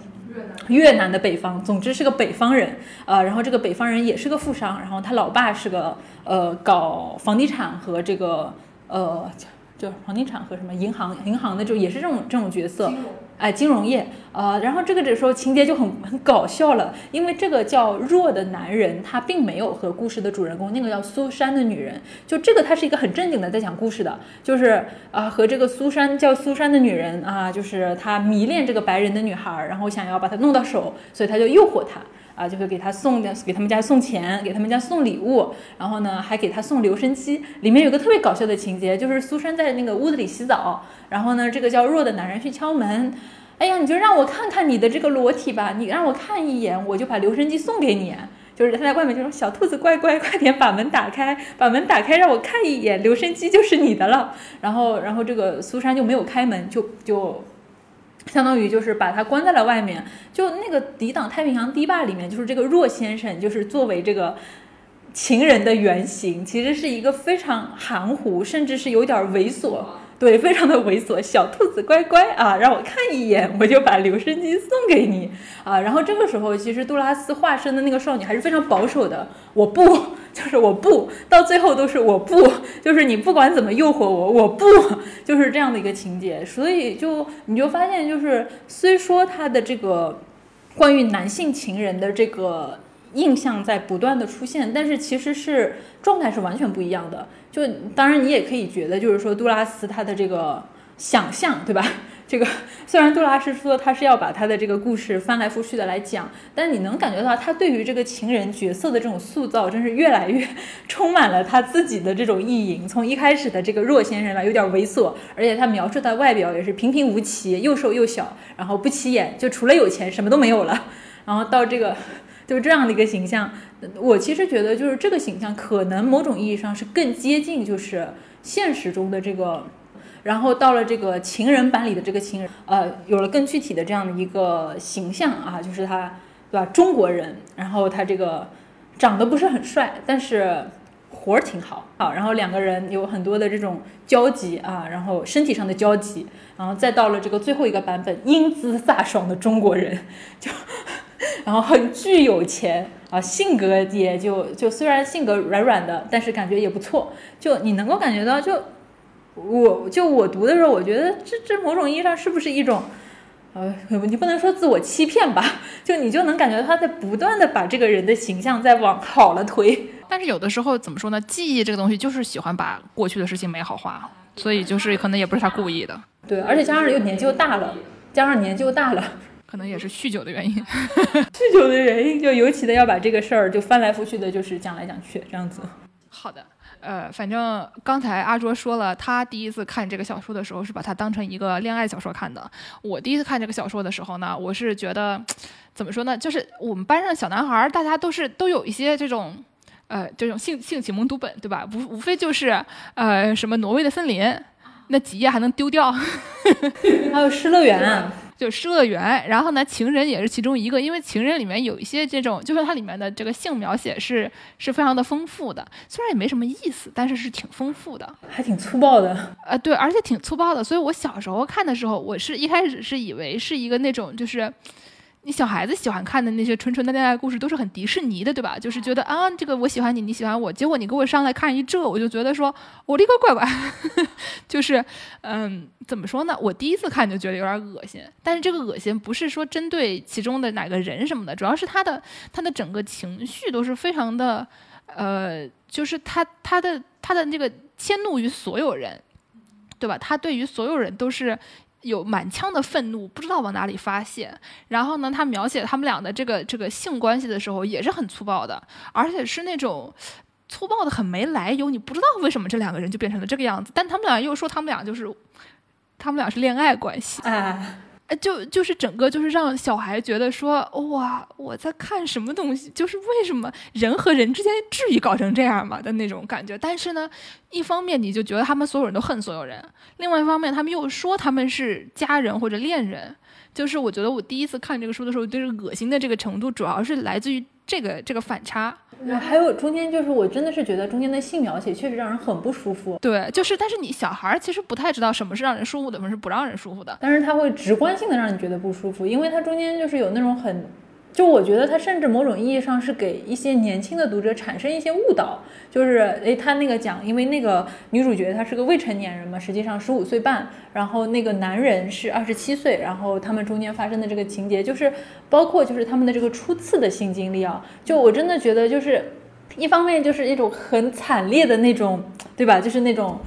越南的北方，总之是个北方人，呃，然后这个北方人也是个富商，然后他老爸是个呃搞房地产和这个呃。就房地产和什么银行，银行的就也是这种这种角色，哎，金融业，呃，然后这个这时候情节就很很搞笑了，因为这个叫弱的男人，他并没有和故事的主人公那个叫苏珊的女人，就这个他是一个很正经的在讲故事的，就是啊和这个苏珊叫苏珊的女人啊，就是他迷恋这个白人的女孩，然后想要把她弄到手，所以他就诱惑她。啊，就会给他送的，给他们家送钱，给他们家送礼物，然后呢，还给他送留声机。里面有个特别搞笑的情节，就是苏珊在那个屋子里洗澡，然后呢，这个叫弱的男人去敲门，哎呀，你就让我看看你的这个裸体吧，你让我看一眼，我就把留声机送给你。就是他在外面就说：“小兔子乖乖，快点把门打开，把门打开，让我看一眼，留声机就是你的了。”然后，然后这个苏珊就没有开门，就就。相当于就是把他关在了外面，就那个抵挡太平洋堤坝里面，就是这个若先生，就是作为这个情人的原型，其实是一个非常含糊，甚至是有点猥琐，对，非常的猥琐。小兔子乖乖啊，让我看一眼，我就把留声机送给你啊。然后这个时候，其实杜拉斯化身的那个少女还是非常保守的，我不。就是我不到最后都是我不，就是你不管怎么诱惑我，我不 就是这样的一个情节，所以就你就发现，就是虽说他的这个关于男性情人的这个印象在不断的出现，但是其实是状态是完全不一样的。就当然你也可以觉得，就是说杜拉斯他的这个想象，对吧？这个虽然杜拉斯说他是要把他的这个故事翻来覆去的来讲，但你能感觉到他对于这个情人角色的这种塑造，真是越来越 充满了他自己的这种意淫。从一开始的这个弱先生吧，有点猥琐，而且他描述他外表也是平平无奇，又瘦又小，然后不起眼，就除了有钱什么都没有了。然后到这个就这样的一个形象。我其实觉得，就是这个形象可能某种意义上是更接近就是现实中的这个，然后到了这个情人版里的这个情人，呃，有了更具体的这样的一个形象啊，就是他，对吧？中国人，然后他这个长得不是很帅，但是。活儿挺好，好，然后两个人有很多的这种交集啊，然后身体上的交集，然后再到了这个最后一个版本，英姿飒爽的中国人，就，然后很巨有钱啊，性格也就就虽然性格软软的，但是感觉也不错，就你能够感觉到，就我就我读的时候，我觉得这这某种意义上是不是一种。呃，你不能说自我欺骗吧？就你就能感觉到他在不断的把这个人的形象在往好了推。但是有的时候怎么说呢？记忆这个东西就是喜欢把过去的事情美好化，所以就是可能也不是他故意的。对，而且加上又年纪又大了，加上年纪又大了，可能也是酗酒的原因。酗酒的原因就尤其的要把这个事儿就翻来覆去的，就是讲来讲去这样子。好的。呃，反正刚才阿卓说了，他第一次看这个小说的时候是把它当成一个恋爱小说看的。我第一次看这个小说的时候呢，我是觉得，怎么说呢？就是我们班上小男孩，大家都是都有一些这种，呃，这种性性启蒙读本，对吧？无无非就是呃，什么挪威的森林，那几页还能丢掉，还有失乐园。就失乐园，然后呢，情人也是其中一个，因为情人里面有一些这种，就是它里面的这个性描写是是非常的丰富的，虽然也没什么意思，但是是挺丰富的，还挺粗暴的。呃，对，而且挺粗暴的，所以我小时候看的时候，我是一开始是以为是一个那种就是。你小孩子喜欢看的那些纯纯的恋爱故事都是很迪士尼的，对吧？就是觉得啊，这个我喜欢你，你喜欢我，结果你给我上来看一这，我就觉得说，我的个乖乖，就是，嗯，怎么说呢？我第一次看就觉得有点恶心，但是这个恶心不是说针对其中的哪个人什么的，主要是他的他的整个情绪都是非常的，呃，就是他他的他的那个迁怒于所有人，对吧？他对于所有人都是。有满腔的愤怒，不知道往哪里发泄。然后呢，他描写他们俩的这个这个性关系的时候，也是很粗暴的，而且是那种粗暴的很没来由。你不知道为什么这两个人就变成了这个样子，但他们俩又说他们俩就是，他们俩是恋爱关系。哎。哎，就就是整个就是让小孩觉得说，哇，我在看什么东西？就是为什么人和人之间至于搞成这样吗的那种感觉？但是呢，一方面你就觉得他们所有人都恨所有人，另外一方面他们又说他们是家人或者恋人。就是我觉得我第一次看这个书的时候，就是恶心的这个程度，主要是来自于这个这个反差。还有中间就是我真的是觉得中间的性描写确实让人很不舒服。对，就是但是你小孩其实不太知道什么是让人舒服的，什么是不让人舒服的。但是他会直观性的让你觉得不舒服，因为他中间就是有那种很。就我觉得他甚至某种意义上是给一些年轻的读者产生一些误导，就是诶，他那个讲，因为那个女主角她是个未成年人嘛，实际上十五岁半，然后那个男人是二十七岁，然后他们中间发生的这个情节，就是包括就是他们的这个初次的性经历啊，就我真的觉得就是一方面就是一种很惨烈的那种，对吧？就是那种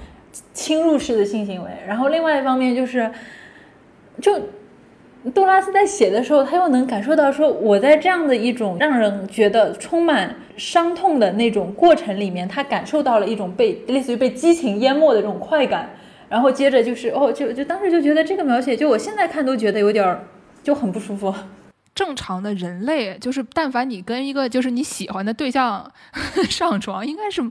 侵入式的性行为，然后另外一方面就是就。杜拉斯在写的时候，他又能感受到说，我在这样的一种让人觉得充满伤痛的那种过程里面，他感受到了一种被类似于被激情淹没的这种快感。然后接着就是哦，就就当时就觉得这个描写，就我现在看都觉得有点就很不舒服。正常的人类就是，但凡你跟一个就是你喜欢的对象 上床，应该是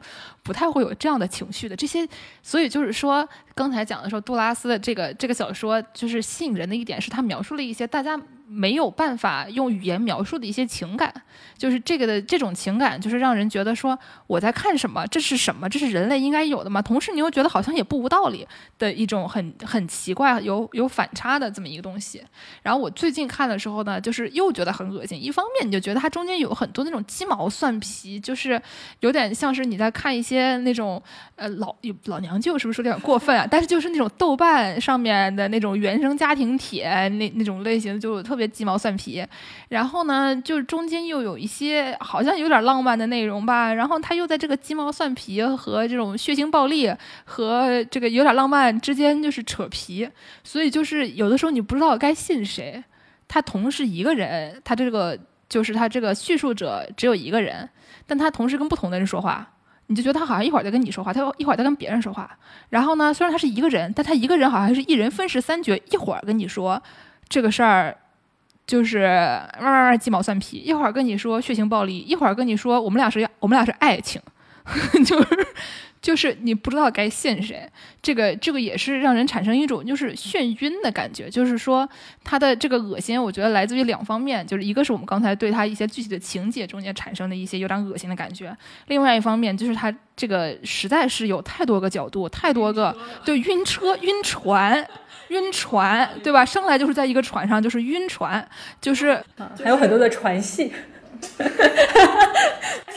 不太会有这样的情绪的。这些，所以就是说，刚才讲的时候，杜拉斯的这个这个小说就是吸引人的一点，是他描述了一些大家。没有办法用语言描述的一些情感，就是这个的这种情感，就是让人觉得说我在看什么，这是什么，这是人类应该有的吗？同时你又觉得好像也不无道理的一种很很奇怪、有有反差的这么一个东西。然后我最近看的时候呢，就是又觉得很恶心。一方面你就觉得它中间有很多那种鸡毛蒜皮，就是有点像是你在看一些那种呃老老娘舅，是不是有点过分啊？但是就是那种豆瓣上面的那种原生家庭帖那那种类型，就特。特别鸡毛蒜皮，然后呢，就是中间又有一些好像有点浪漫的内容吧，然后他又在这个鸡毛蒜皮和这种血腥暴力和这个有点浪漫之间就是扯皮，所以就是有的时候你不知道该信谁。他同时一个人，他这个就是他这个叙述者只有一个人，但他同时跟不同的人说话，你就觉得他好像一会儿在跟你说话，他一会儿在跟别人说话。然后呢，虽然他是一个人，但他一个人好像是一人分饰三角，一会儿跟你说这个事儿。就是慢慢慢鸡毛蒜皮，一会儿跟你说血腥暴力，一会儿跟你说我们俩是我们俩是爱情，就是就是你不知道该信谁，这个这个也是让人产生一种就是眩晕的感觉，就是说他的这个恶心，我觉得来自于两方面，就是一个是我们刚才对他一些具体的情节中间产生的一些有点恶心的感觉，另外一方面就是他这个实在是有太多个角度，太多个对晕车晕船。晕船，对吧？生来就是在一个船上，就是晕船，就是还有很多的船戏，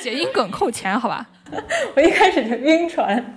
谐音梗扣钱，好吧？我一开始就晕船。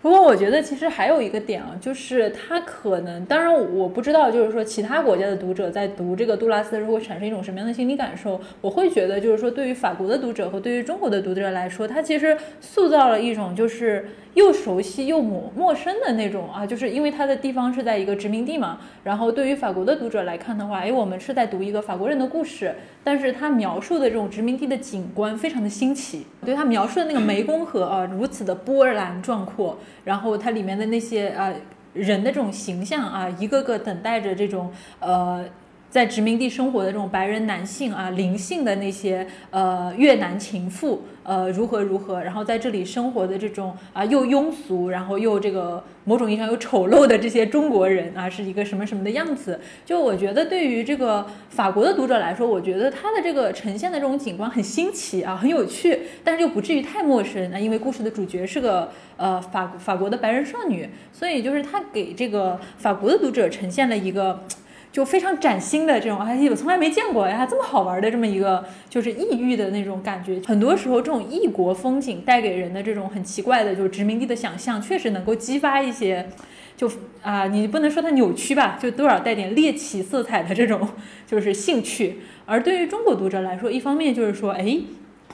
不过我觉得其实还有一个点啊，就是他可能，当然我不知道，就是说其他国家的读者在读这个杜拉斯的时候会产生一种什么样的心理感受。我会觉得，就是说对于法国的读者和对于中国的读者来说，他其实塑造了一种就是又熟悉又陌陌生的那种啊，就是因为他的地方是在一个殖民地嘛。然后对于法国的读者来看的话，哎，我们是在读一个法国人的故事，但是他描述的这种殖民地的景观非常的新奇，对他描述的那个湄公河啊，如此的波澜壮阔。然后它里面的那些呃人的这种形象啊，一个个等待着这种呃在殖民地生活的这种白人男性啊，灵性的那些呃越南情妇。呃，如何如何？然后在这里生活的这种啊，又庸俗，然后又这个某种意义上又丑陋的这些中国人啊，是一个什么什么的样子？就我觉得，对于这个法国的读者来说，我觉得他的这个呈现的这种景观很新奇啊，很有趣，但是又不至于太陌生啊，因为故事的主角是个呃法法国的白人少女，所以就是他给这个法国的读者呈现了一个。就非常崭新的这种，哎，我从来没见过呀，这么好玩的这么一个，就是异域的那种感觉。很多时候，这种异国风景带给人的这种很奇怪的，就是殖民地的想象，确实能够激发一些，就啊，你不能说它扭曲吧，就多少带点猎奇色彩的这种，就是兴趣。而对于中国读者来说，一方面就是说，哎。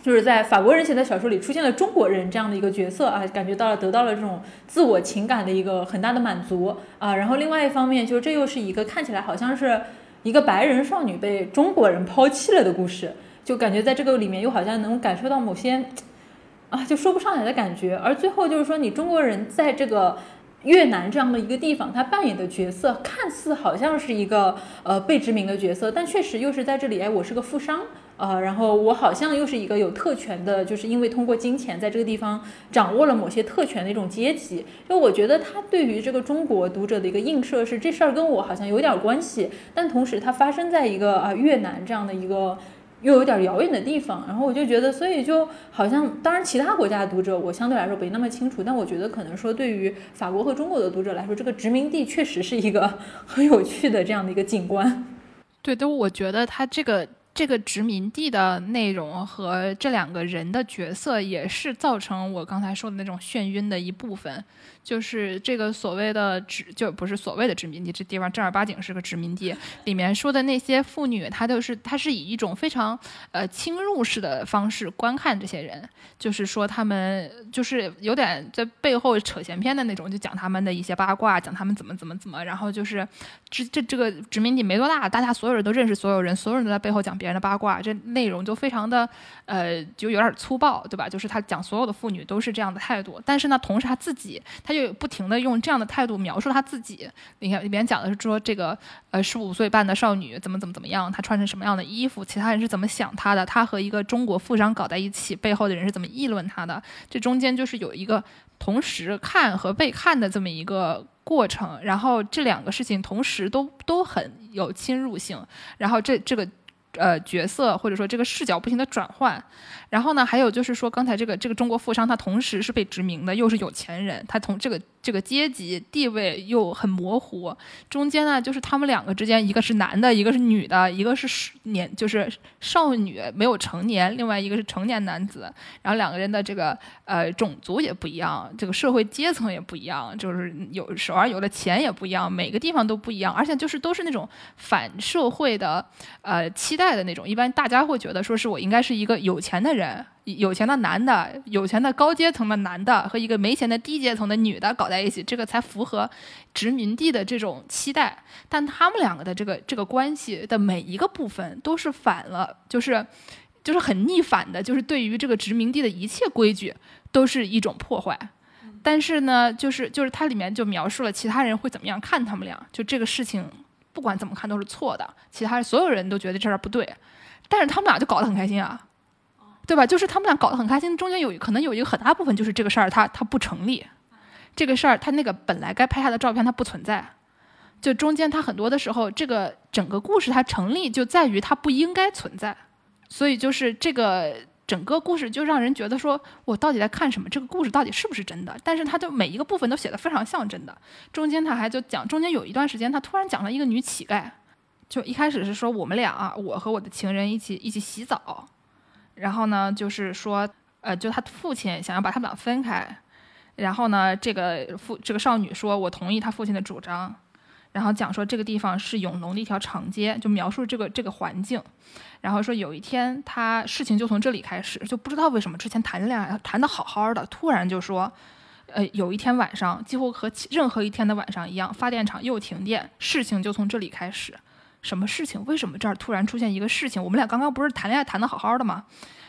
就是在法国人写的小说里出现了中国人这样的一个角色啊，感觉到了得到了这种自我情感的一个很大的满足啊。然后另外一方面，就是这又是一个看起来好像是一个白人少女被中国人抛弃了的故事，就感觉在这个里面又好像能感受到某些啊就说不上来的感觉。而最后就是说，你中国人在这个越南这样的一个地方，他扮演的角色看似好像是一个呃被殖民的角色，但确实又是在这里，哎，我是个富商。呃，然后我好像又是一个有特权的，就是因为通过金钱在这个地方掌握了某些特权的一种阶级。就我觉得他对于这个中国读者的一个映射是，这事儿跟我好像有点关系，但同时它发生在一个啊越南这样的一个又有点遥远的地方。然后我就觉得，所以就好像，当然其他国家的读者我相对来说没那么清楚，但我觉得可能说对于法国和中国的读者来说，这个殖民地确实是一个 很有趣的这样的一个景观。对，但我觉得他这个。这个殖民地的内容和这两个人的角色，也是造成我刚才说的那种眩晕的一部分。就是这个所谓的殖，就不是所谓的殖民地，这地方正儿八经是个殖民地。里面说的那些妇女，她都是，她是以一种非常呃侵入式的方式观看这些人，就是说他们就是有点在背后扯闲篇的那种，就讲他们的一些八卦，讲他们怎么怎么怎么，然后就是这这这个殖民地没多大，大家所有人都认识所有人，所有人都在背后讲别人的八卦，这内容就非常的呃就有点粗暴，对吧？就是他讲所有的妇女都是这样的态度，但是呢，同时他自己他。就不停的用这样的态度描述他自己。你看里面讲的是说这个呃十五岁半的少女怎么怎么怎么样，她穿成什么样的衣服，其他人是怎么想她的，她和一个中国富商搞在一起，背后的人是怎么议论她的。这中间就是有一个同时看和被看的这么一个过程，然后这两个事情同时都都很有侵入性，然后这这个呃角色或者说这个视角不停的转换。然后呢，还有就是说，刚才这个这个中国富商，他同时是被殖民的，又是有钱人，他从这个这个阶级地位又很模糊。中间呢，就是他们两个之间，一个是男的，一个是女的，一个是年就是少女没有成年，另外一个是成年男子。然后两个人的这个呃种族也不一样，这个社会阶层也不一样，就是有手上有的钱也不一样，每个地方都不一样，而且就是都是那种反社会的呃期待的那种。一般大家会觉得说是我应该是一个有钱的人。有钱的男的，有钱的高阶层的男的和一个没钱的低阶层的女的搞在一起，这个才符合殖民地的这种期待。但他们两个的这个这个关系的每一个部分都是反了，就是就是很逆反的，就是对于这个殖民地的一切规矩都是一种破坏。但是呢，就是就是它里面就描述了其他人会怎么样看他们俩，就这个事情不管怎么看都是错的，其他所有人都觉得这事儿不对，但是他们俩就搞得很开心啊，对吧？就是他们俩搞得很开心，中间有可能有一个很大部分就是这个事儿它它不成立，这个事儿它那个本来该拍下的照片它不存在，就中间它很多的时候这个整个故事它成立就在于它不应该存在，所以就是这个。整个故事就让人觉得说，我到底在看什么？这个故事到底是不是真的？但是他就每一个部分都写的非常像真的。中间他还就讲，中间有一段时间，他突然讲了一个女乞丐，就一开始是说我们俩啊，我和我的情人一起一起洗澡，然后呢，就是说，呃，就他父亲想要把他们俩分开，然后呢，这个父这个少女说我同意他父亲的主张。然后讲说这个地方是永隆的一条长街，就描述这个这个环境。然后说有一天他事情就从这里开始，就不知道为什么之前谈恋爱谈的好好的，突然就说，呃，有一天晚上几乎和任何一天的晚上一样，发电厂又停电，事情就从这里开始。什么事情？为什么这儿突然出现一个事情？我们俩刚刚不是谈恋爱谈的好好的吗？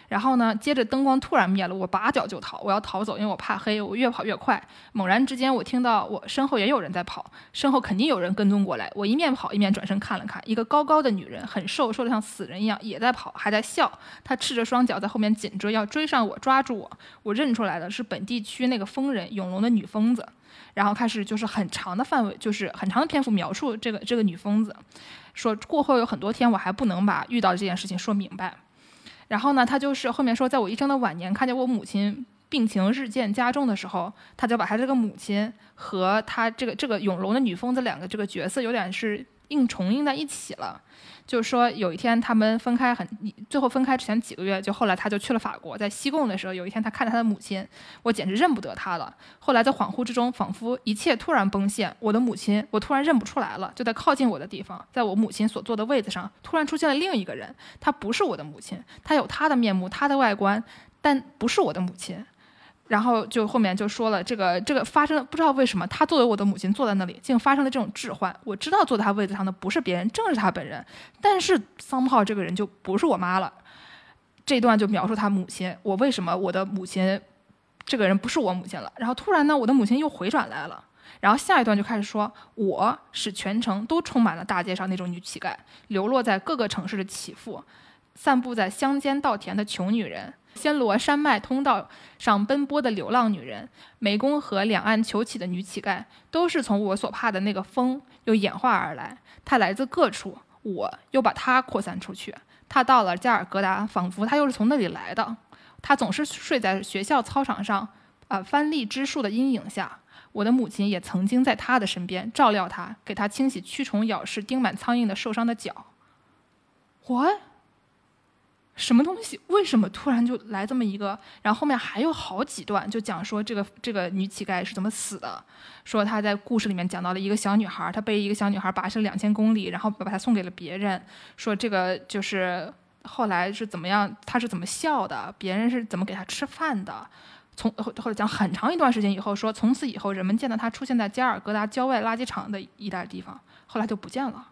然后呢？接着灯光突然灭了，我拔脚就逃，我要逃走，因为我怕黑。我越跑越快，猛然之间，我听到我身后也有人在跑，身后肯定有人跟踪过来。我一面跑一面转身看了看，一个高高的女人，很瘦，瘦得像死人一样，也在跑，还在笑。她赤着双脚在后面紧追，要追上我，抓住我。我认出来的是本地区那个疯人永隆的女疯子。然后开始就是很长的范围，就是很长的篇幅描述这个这个女疯子，说过后有很多天我还不能把遇到这件事情说明白。然后呢，他就是后面说，在我一生的晚年，看见我母亲病情日渐加重的时候，他就把他这个母亲和他这个这个永隆的女疯子两个这个角色有点是硬重映在一起了。就是说，有一天他们分开很，最后分开之前几个月，就后来他就去了法国，在西贡的时候，有一天他看到他的母亲，我简直认不得他了。后来在恍惚之中，仿佛一切突然崩陷，我的母亲，我突然认不出来了。就在靠近我的地方，在我母亲所坐的位子上，突然出现了另一个人，她不是我的母亲，她有她的面目，她的外观，但不是我的母亲。然后就后面就说了，这个这个发生了，不知道为什么，他作为我的母亲坐在那里，竟发生了这种置换。我知道坐在他位子上的不是别人，正是他本人。但是桑炮这个人就不是我妈了。这段就描述他母亲，我为什么我的母亲这个人不是我母亲了？然后突然呢，我的母亲又回转来了。然后下一段就开始说，我是全城都充满了大街上那种女乞丐，流落在各个城市的乞妇，散布在乡间稻田的穷女人。暹罗山脉通道上奔波的流浪女人，湄公河两岸求乞的女乞丐，都是从我所怕的那个风又演化而来。它来自各处，我又把它扩散出去。它到了加尔各答，仿佛它又是从那里来的。它总是睡在学校操场上，啊，番荔枝树的阴影下。我的母亲也曾经在他的身边照料他，给他清洗蛆虫咬噬、叮满苍蝇的受伤的脚。我什么东西？为什么突然就来这么一个？然后后面还有好几段，就讲说这个这个女乞丐是怎么死的。说她在故事里面讲到了一个小女孩，她被一个小女孩跋涉两千公里，然后把她送给了别人。说这个就是后来是怎么样，她是怎么笑的，别人是怎么给她吃饭的。从后后来讲很长一段时间以后，说从此以后人们见到她出现在加尔各答郊外垃圾场的一带地方，后来就不见了。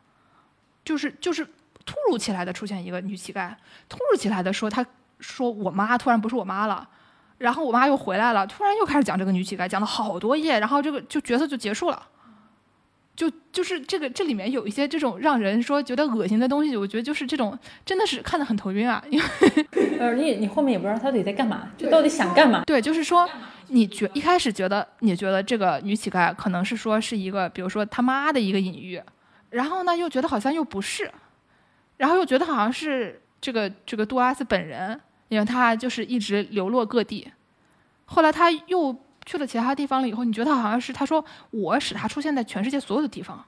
就是就是。突如其来的出现一个女乞丐，突如其来的说，她说我妈突然不是我妈了，然后我妈又回来了，突然又开始讲这个女乞丐，讲了好多页，然后这个就角色就结束了，就就是这个这里面有一些这种让人说觉得恶心的东西，我觉得就是这种真的是看得很头晕啊，因为呃你你后面也不知道他到底在干嘛，就到底想干嘛？对，就是说你觉一开始觉得你觉得这个女乞丐可能是说是一个比如说他妈的一个隐喻，然后呢又觉得好像又不是。然后又觉得好像是这个这个杜阿斯本人，因为他就是一直流落各地，后来他又去了其他地方了以后，你觉得好像是他说我使他出现在全世界所有的地方，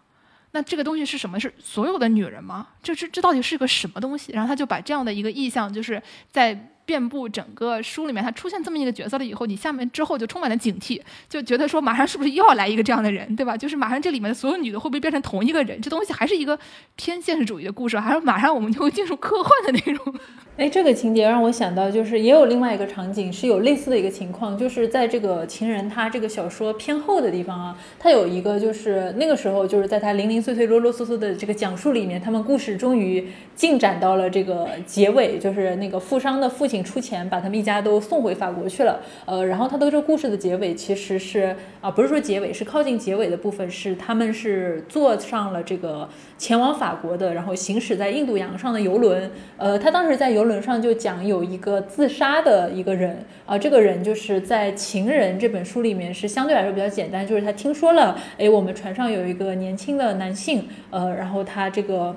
那这个东西是什么？是所有的女人吗？这这这到底是个什么东西？然后他就把这样的一个意象，就是在。遍布整个书里面，他出现这么一个角色了以后，你下面之后就充满了警惕，就觉得说马上是不是又要来一个这样的人，对吧？就是马上这里面的所有女的会不会变成同一个人？这东西还是一个偏现实主义的故事，还是马上我们就会进入科幻的那种？哎，这个情节让我想到，就是也有另外一个场景是有类似的一个情况，就是在这个情人他这个小说偏后的地方啊，他有一个就是那个时候就是在他零零碎碎啰啰嗦嗦的这个讲述里面，他们故事终于进展到了这个结尾，就是那个富商的父亲。亲出钱把他们一家都送回法国去了。呃，然后他的这个故事的结尾其实是啊，不是说结尾，是靠近结尾的部分是他们是坐上了这个前往法国的，然后行驶在印度洋上的游轮。呃，他当时在游轮上就讲有一个自杀的一个人啊，这个人就是在《情人》这本书里面是相对来说比较简单，就是他听说了，哎，我们船上有一个年轻的男性，呃，然后他这个。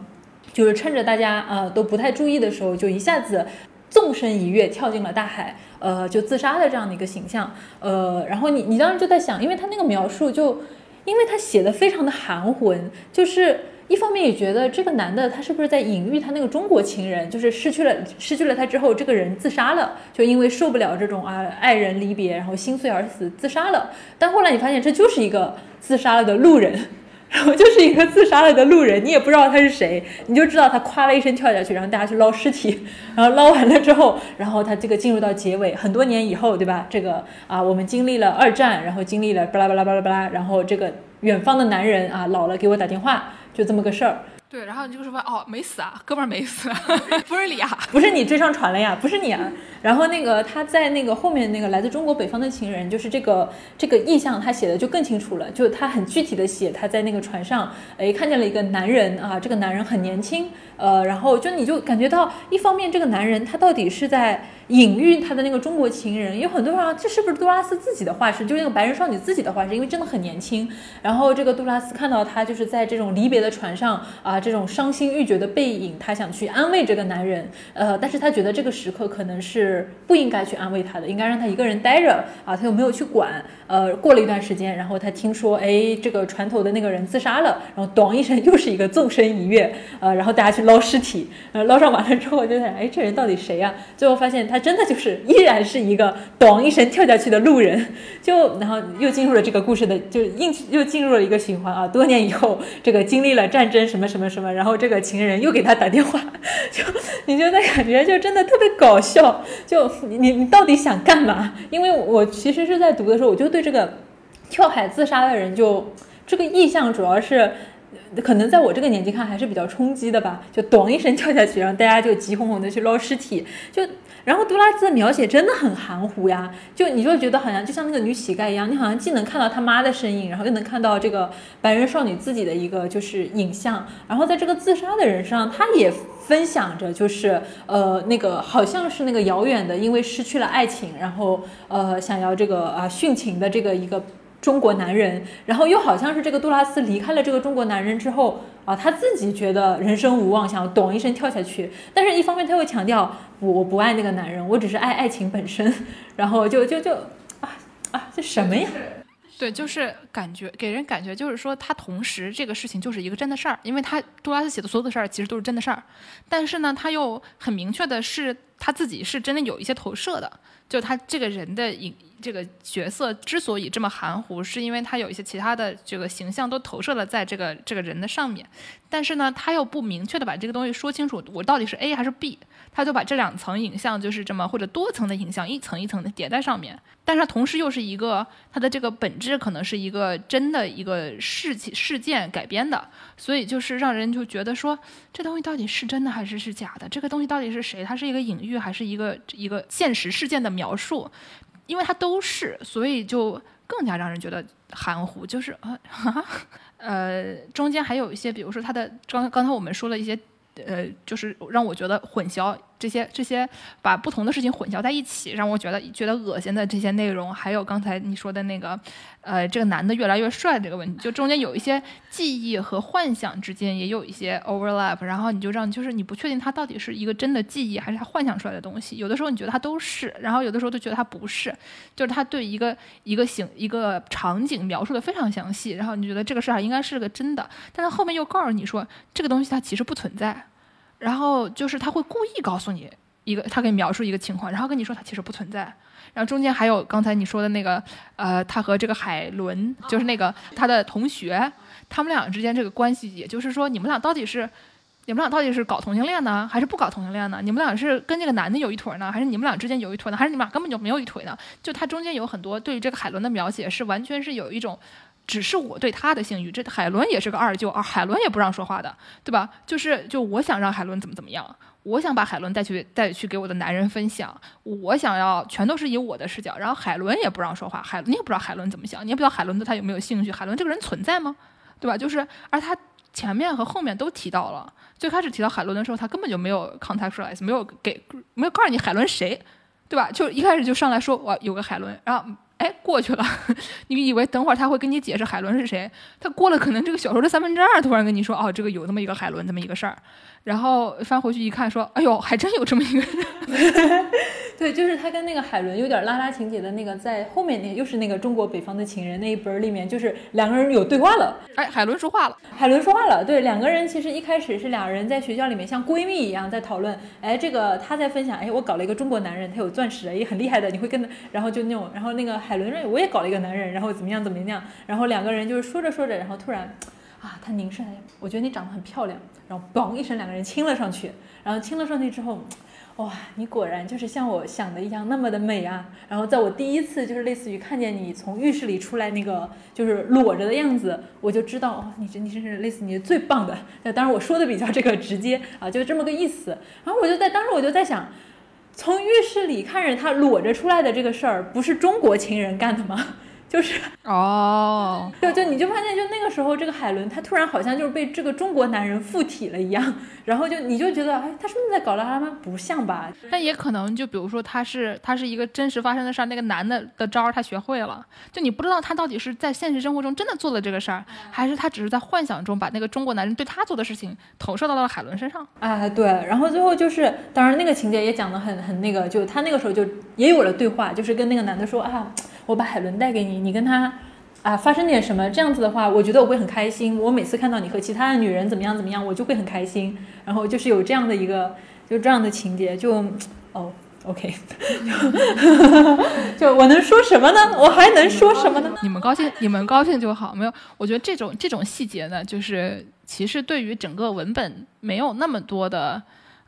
就是趁着大家啊都不太注意的时候，就一下子纵身一跃跳进了大海，呃，就自杀的这样的一个形象，呃，然后你你当时就在想，因为他那个描述就，因为他写的非常的含混，就是一方面也觉得这个男的他是不是在隐喻他那个中国情人，就是失去了失去了他之后，这个人自杀了，就因为受不了这种啊爱人离别，然后心碎而死，自杀了。但后来你发现这就是一个自杀了的路人。然 后就是一个自杀了的路人，你也不知道他是谁，你就知道他咵了一声跳下去，然后大家去捞尸体，然后捞完了之后，然后他这个进入到结尾，很多年以后，对吧？这个啊，我们经历了二战，然后经历了巴拉巴拉巴拉巴拉，然后这个远方的男人啊老了给我打电话，就这么个事儿。对，然后你就是说，哦，没死啊，哥们儿没死，不是你啊，不是你追上船了呀，不是你啊。然后那个他在那个后面那个来自中国北方的情人，就是这个这个意象，他写的就更清楚了，就他很具体的写他在那个船上，哎，看见了一个男人啊，这个男人很年轻，呃，然后就你就感觉到，一方面这个男人他到底是在。隐喻他的那个中国情人，有很多人说这是不是杜拉斯自己的画室？就是那个白人少女自己的画室，因为真的很年轻。然后这个杜拉斯看到他就是在这种离别的船上啊，这种伤心欲绝的背影，他想去安慰这个男人，呃，但是他觉得这个时刻可能是不应该去安慰他的，应该让他一个人待着啊，他又没有去管。呃，过了一段时间，然后他听说，哎，这个船头的那个人自杀了，然后咚一声又是一个纵身一跃，呃，然后大家去捞尸体，呃，捞上完了之后就想，哎，这人到底谁呀？最后发现他。真的就是依然是一个咚一声跳下去的路人，就然后又进入了这个故事的，就硬又进入了一个循环啊。多年以后，这个经历了战争什么什么什么，然后这个情人又给他打电话，就你觉得感觉就真的特别搞笑。就你你到底想干嘛？因为我其实是在读的时候，我就对这个跳海自杀的人，就这个意向主要是。可能在我这个年纪看还是比较冲击的吧，就咚一声跳下去，然后大家就急哄哄的去捞尸体，就然后杜拉斯的描写真的很含糊呀，就你就觉得好像就像那个女乞丐一样，你好像既能看到他妈的身影，然后又能看到这个白人少女自己的一个就是影像，然后在这个自杀的人上，他也分享着就是呃那个好像是那个遥远的，因为失去了爱情，然后呃想要这个啊殉情的这个一个。中国男人，然后又好像是这个杜拉斯离开了这个中国男人之后啊，他自己觉得人生无望，想要咚一声跳下去。但是，一方面他又强调，我我不爱那个男人，我只是爱爱情本身。然后就就就啊啊，这什么呀？对，就是感觉给人感觉就是说，他同时这个事情就是一个真的事儿，因为他杜拉斯写的所有的事儿其实都是真的事儿。但是呢，他又很明确的是他自己是真的有一些投射的，就他这个人的影。这个角色之所以这么含糊，是因为他有一些其他的这个形象都投射了在这个这个人的上面，但是呢，他又不明确的把这个东西说清楚，我到底是 A 还是 B，他就把这两层影像就是这么或者多层的影像一层一层的叠在上面，但是同时又是一个他的这个本质可能是一个真的一个事情事件改编的，所以就是让人就觉得说这东西到底是真的还是是假的，这个东西到底是谁，它是一个隐喻还是一个一个现实事件的描述？因为它都是，所以就更加让人觉得含糊。就是啊，呃，中间还有一些，比如说它的刚刚才我们说了一些，呃，就是让我觉得混淆。这些这些把不同的事情混淆在一起，让我觉得觉得恶心的这些内容，还有刚才你说的那个，呃，这个男的越来越帅这个问题，就中间有一些记忆和幻想之间也有一些 overlap，然后你就让就是你不确定他到底是一个真的记忆还是他幻想出来的东西，有的时候你觉得他都是，然后有的时候就觉得他不是，就是他对一个一个形一个场景描述的非常详细，然后你觉得这个事儿应该是个真的，但他后面又告诉你说这个东西它其实不存在。然后就是他会故意告诉你一个，他给你描述一个情况，然后跟你说他其实不存在。然后中间还有刚才你说的那个，呃，他和这个海伦，就是那个他的同学，他们俩之间这个关系，也就是说，你们俩到底是，你们俩到底是搞同性恋呢，还是不搞同性恋呢？你们俩是跟这个男的有一腿呢，还是你们俩之间有一腿呢？还是你们俩根本就没有一腿呢？就他中间有很多对于这个海伦的描写，是完全是有一种。只是我对他的性欲，这海伦也是个二舅，啊海伦也不让说话的，对吧？就是就我想让海伦怎么怎么样，我想把海伦带去带去给我的男人分享，我想要全都是以我的视角，然后海伦也不让说话，海你也不知道海伦怎么想，你也不知道海伦对他有没有兴趣，海伦这个人存在吗？对吧？就是而他前面和后面都提到了，最开始提到海伦的时候，他根本就没有 contextualize，没有给没有告诉你海伦谁，对吧？就一开始就上来说我有个海伦，然后。哎，过去了，你以为等会儿他会跟你解释海伦是谁？他过了可能这个小说的三分之二，突然跟你说，哦，这个有这么一个海伦，这么一个事儿。然后翻回去一看，说：“哎呦，还真有这么一个人。”对，就是他跟那个海伦有点拉拉情节的那个，在后面那又是那个中国北方的情人那一本里面，就是两个人有对话了。哎，海伦说话了，海伦说话了。对，两个人其实一开始是两人在学校里面像闺蜜一样在讨论。哎，这个他在分享，哎，我搞了一个中国男人，他有钻石，也很厉害的，你会跟他，然后就那种，然后那个海伦瑞，我也搞了一个男人，然后怎么样怎么样，然后两个人就是说着说着，然后突然。啊，他凝视他，我觉得你长得很漂亮，然后嘣一声，两个人亲了上去，然后亲了上去之后，哇，你果然就是像我想的一样那么的美啊！然后在我第一次就是类似于看见你从浴室里出来那个就是裸着的样子，我就知道哦，你真你真是类似你最棒的。那当然我说的比较这个直接啊，就这么个意思。然后我就在当时我就在想，从浴室里看着他裸着出来的这个事儿，不是中国情人干的吗？就是哦，就就你就发现，就那个时候，这个海伦她突然好像就是被这个中国男人附体了一样，然后就你就觉得，哎，他是不是在搞拉拉吗？不像吧？但也可能，就比如说他是他是一个真实发生的事儿，那个男的的招儿他学会了，就你不知道他到底是在现实生活中真的做了这个事儿，还是他只是在幻想中把那个中国男人对他做的事情投射到了海伦身上。啊，对，然后最后就是，当然那个情节也讲的很很那个，就他那个时候就也有了对话，就是跟那个男的说啊。我把海伦带给你，你跟他啊发生点什么？这样子的话，我觉得我会很开心。我每次看到你和其他的女人怎么样怎么样，我就会很开心。然后就是有这样的一个，就这样的情节，就哦，OK，就我能说什么呢？我还能说什么呢？你们高兴，你们高兴就好。没有，我觉得这种这种细节呢，就是其实对于整个文本没有那么多的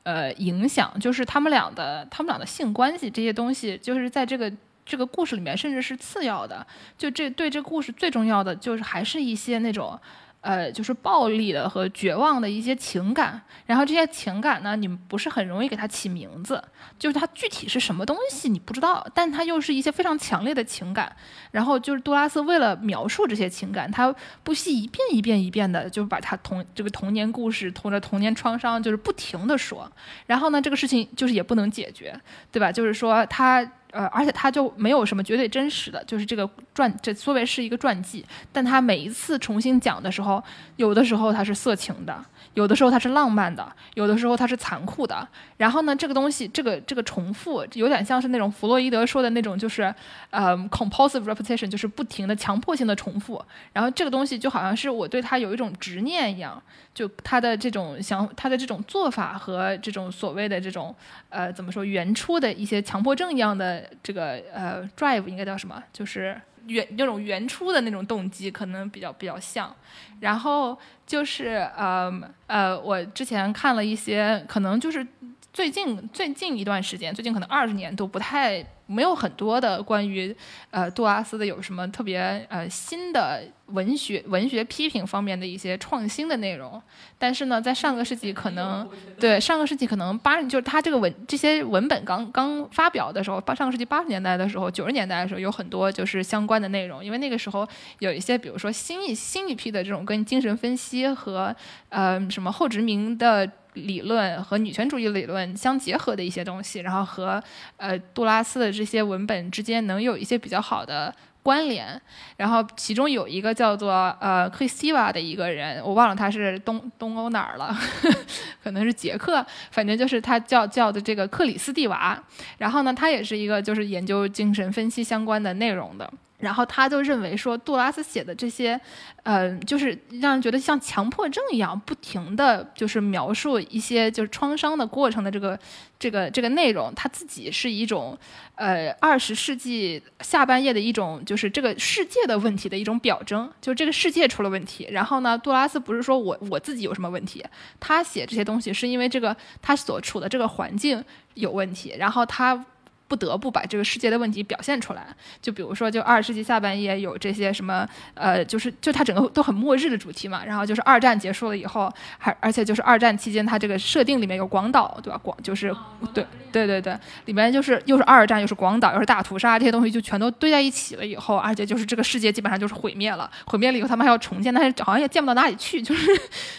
呃影响。就是他们俩的他们俩的性关系这些东西，就是在这个。这个故事里面甚至是次要的，就这对这故事最重要的就是还是一些那种。呃，就是暴力的和绝望的一些情感，然后这些情感呢，你不是很容易给它起名字，就是它具体是什么东西你不知道，但它又是一些非常强烈的情感。然后就是杜拉斯为了描述这些情感，他不惜一遍一遍一遍的，就把他童这个童年故事、同着童年创伤，就是不停的说。然后呢，这个事情就是也不能解决，对吧？就是说他。呃，而且他就没有什么绝对真实的，就是这个传，这作为是一个传记，但他每一次重新讲的时候，有的时候他是色情的。有的时候他是浪漫的，有的时候他是残酷的。然后呢，这个东西，这个这个重复，有点像是那种弗洛伊德说的那种，就是呃，compulsive repetition，就是不停的强迫性的重复。然后这个东西就好像是我对他有一种执念一样，就他的这种想，他的这种做法和这种所谓的这种呃，怎么说，原初的一些强迫症一样的这个呃 drive 应该叫什么？就是。原那种原初的那种动机可能比较比较像，然后就是呃呃，我之前看了一些，可能就是最近最近一段时间，最近可能二十年都不太。没有很多的关于，呃，杜拉斯的有什么特别呃新的文学文学批评方面的一些创新的内容，但是呢，在上个世纪可能 对上个世纪可能八就是他这个文这些文本刚刚发表的时候，上个世纪八十年代的时候，九十年代的时候有很多就是相关的内容，因为那个时候有一些比如说新一新一批的这种跟精神分析和呃什么后殖民的。理论和女权主义理论相结合的一些东西，然后和呃杜拉斯的这些文本之间能有一些比较好的关联。然后其中有一个叫做呃克里斯蒂瓦的一个人，我忘了他是东东欧哪儿了，可能是捷克，反正就是他叫叫的这个克里斯蒂娃。然后呢，他也是一个就是研究精神分析相关的内容的。然后他就认为说，杜拉斯写的这些，呃，就是让人觉得像强迫症一样，不停的就是描述一些就是创伤的过程的这个这个这个内容，他自己是一种，呃，二十世纪下半叶的一种，就是这个世界的问题的一种表征，就这个世界出了问题。然后呢，杜拉斯不是说我我自己有什么问题，他写这些东西是因为这个他所处的这个环境有问题，然后他。不得不把这个世界的问题表现出来。就比如说，就二十世纪下半叶有这些什么，呃，就是就它整个都很末日的主题嘛。然后就是二战结束了以后，还而且就是二战期间，它这个设定里面有广岛，对吧？广就是对对对对，里面就是又是二战，又是广岛，又是大屠杀，这些东西就全都堆在一起了以后，而且就是这个世界基本上就是毁灭了。毁灭了以后，他们还要重建，但是好像也建不到哪里去，就是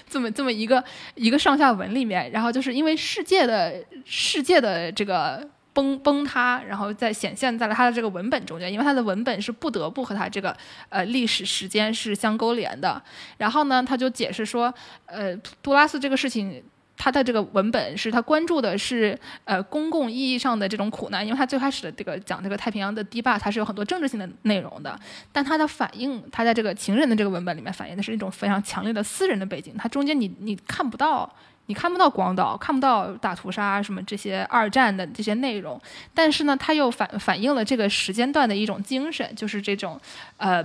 这么这么一个一个上下文里面。然后就是因为世界的世界的这个。崩崩塌，然后再显现在了他的这个文本中间，因为他的文本是不得不和他这个呃历史时间是相勾连的。然后呢，他就解释说，呃，杜拉斯这个事情，他的这个文本是他关注的是呃公共意义上的这种苦难，因为他最开始的这个讲这个太平洋的堤坝，它是有很多政治性的内容的。但他的反应，他在这个情人的这个文本里面反映的是一种非常强烈的私人的背景，他中间你你看不到。你看不到广岛，看不到大屠杀什么这些二战的这些内容，但是呢，它又反反映了这个时间段的一种精神，就是这种，呃，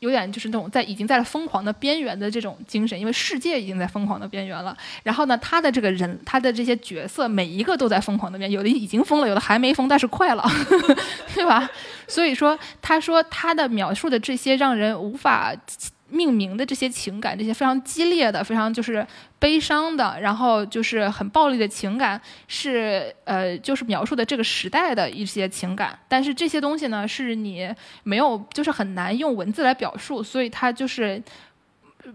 有点就是那种在已经在疯狂的边缘的这种精神，因为世界已经在疯狂的边缘了。然后呢，他的这个人，他的这些角色，每一个都在疯狂的边，有的已经疯了，有的还没疯，但是快了，对吧？所以说，他说他的描述的这些让人无法。命名的这些情感，这些非常激烈的、非常就是悲伤的，然后就是很暴力的情感，是呃，就是描述的这个时代的一些情感。但是这些东西呢，是你没有，就是很难用文字来表述，所以它就是。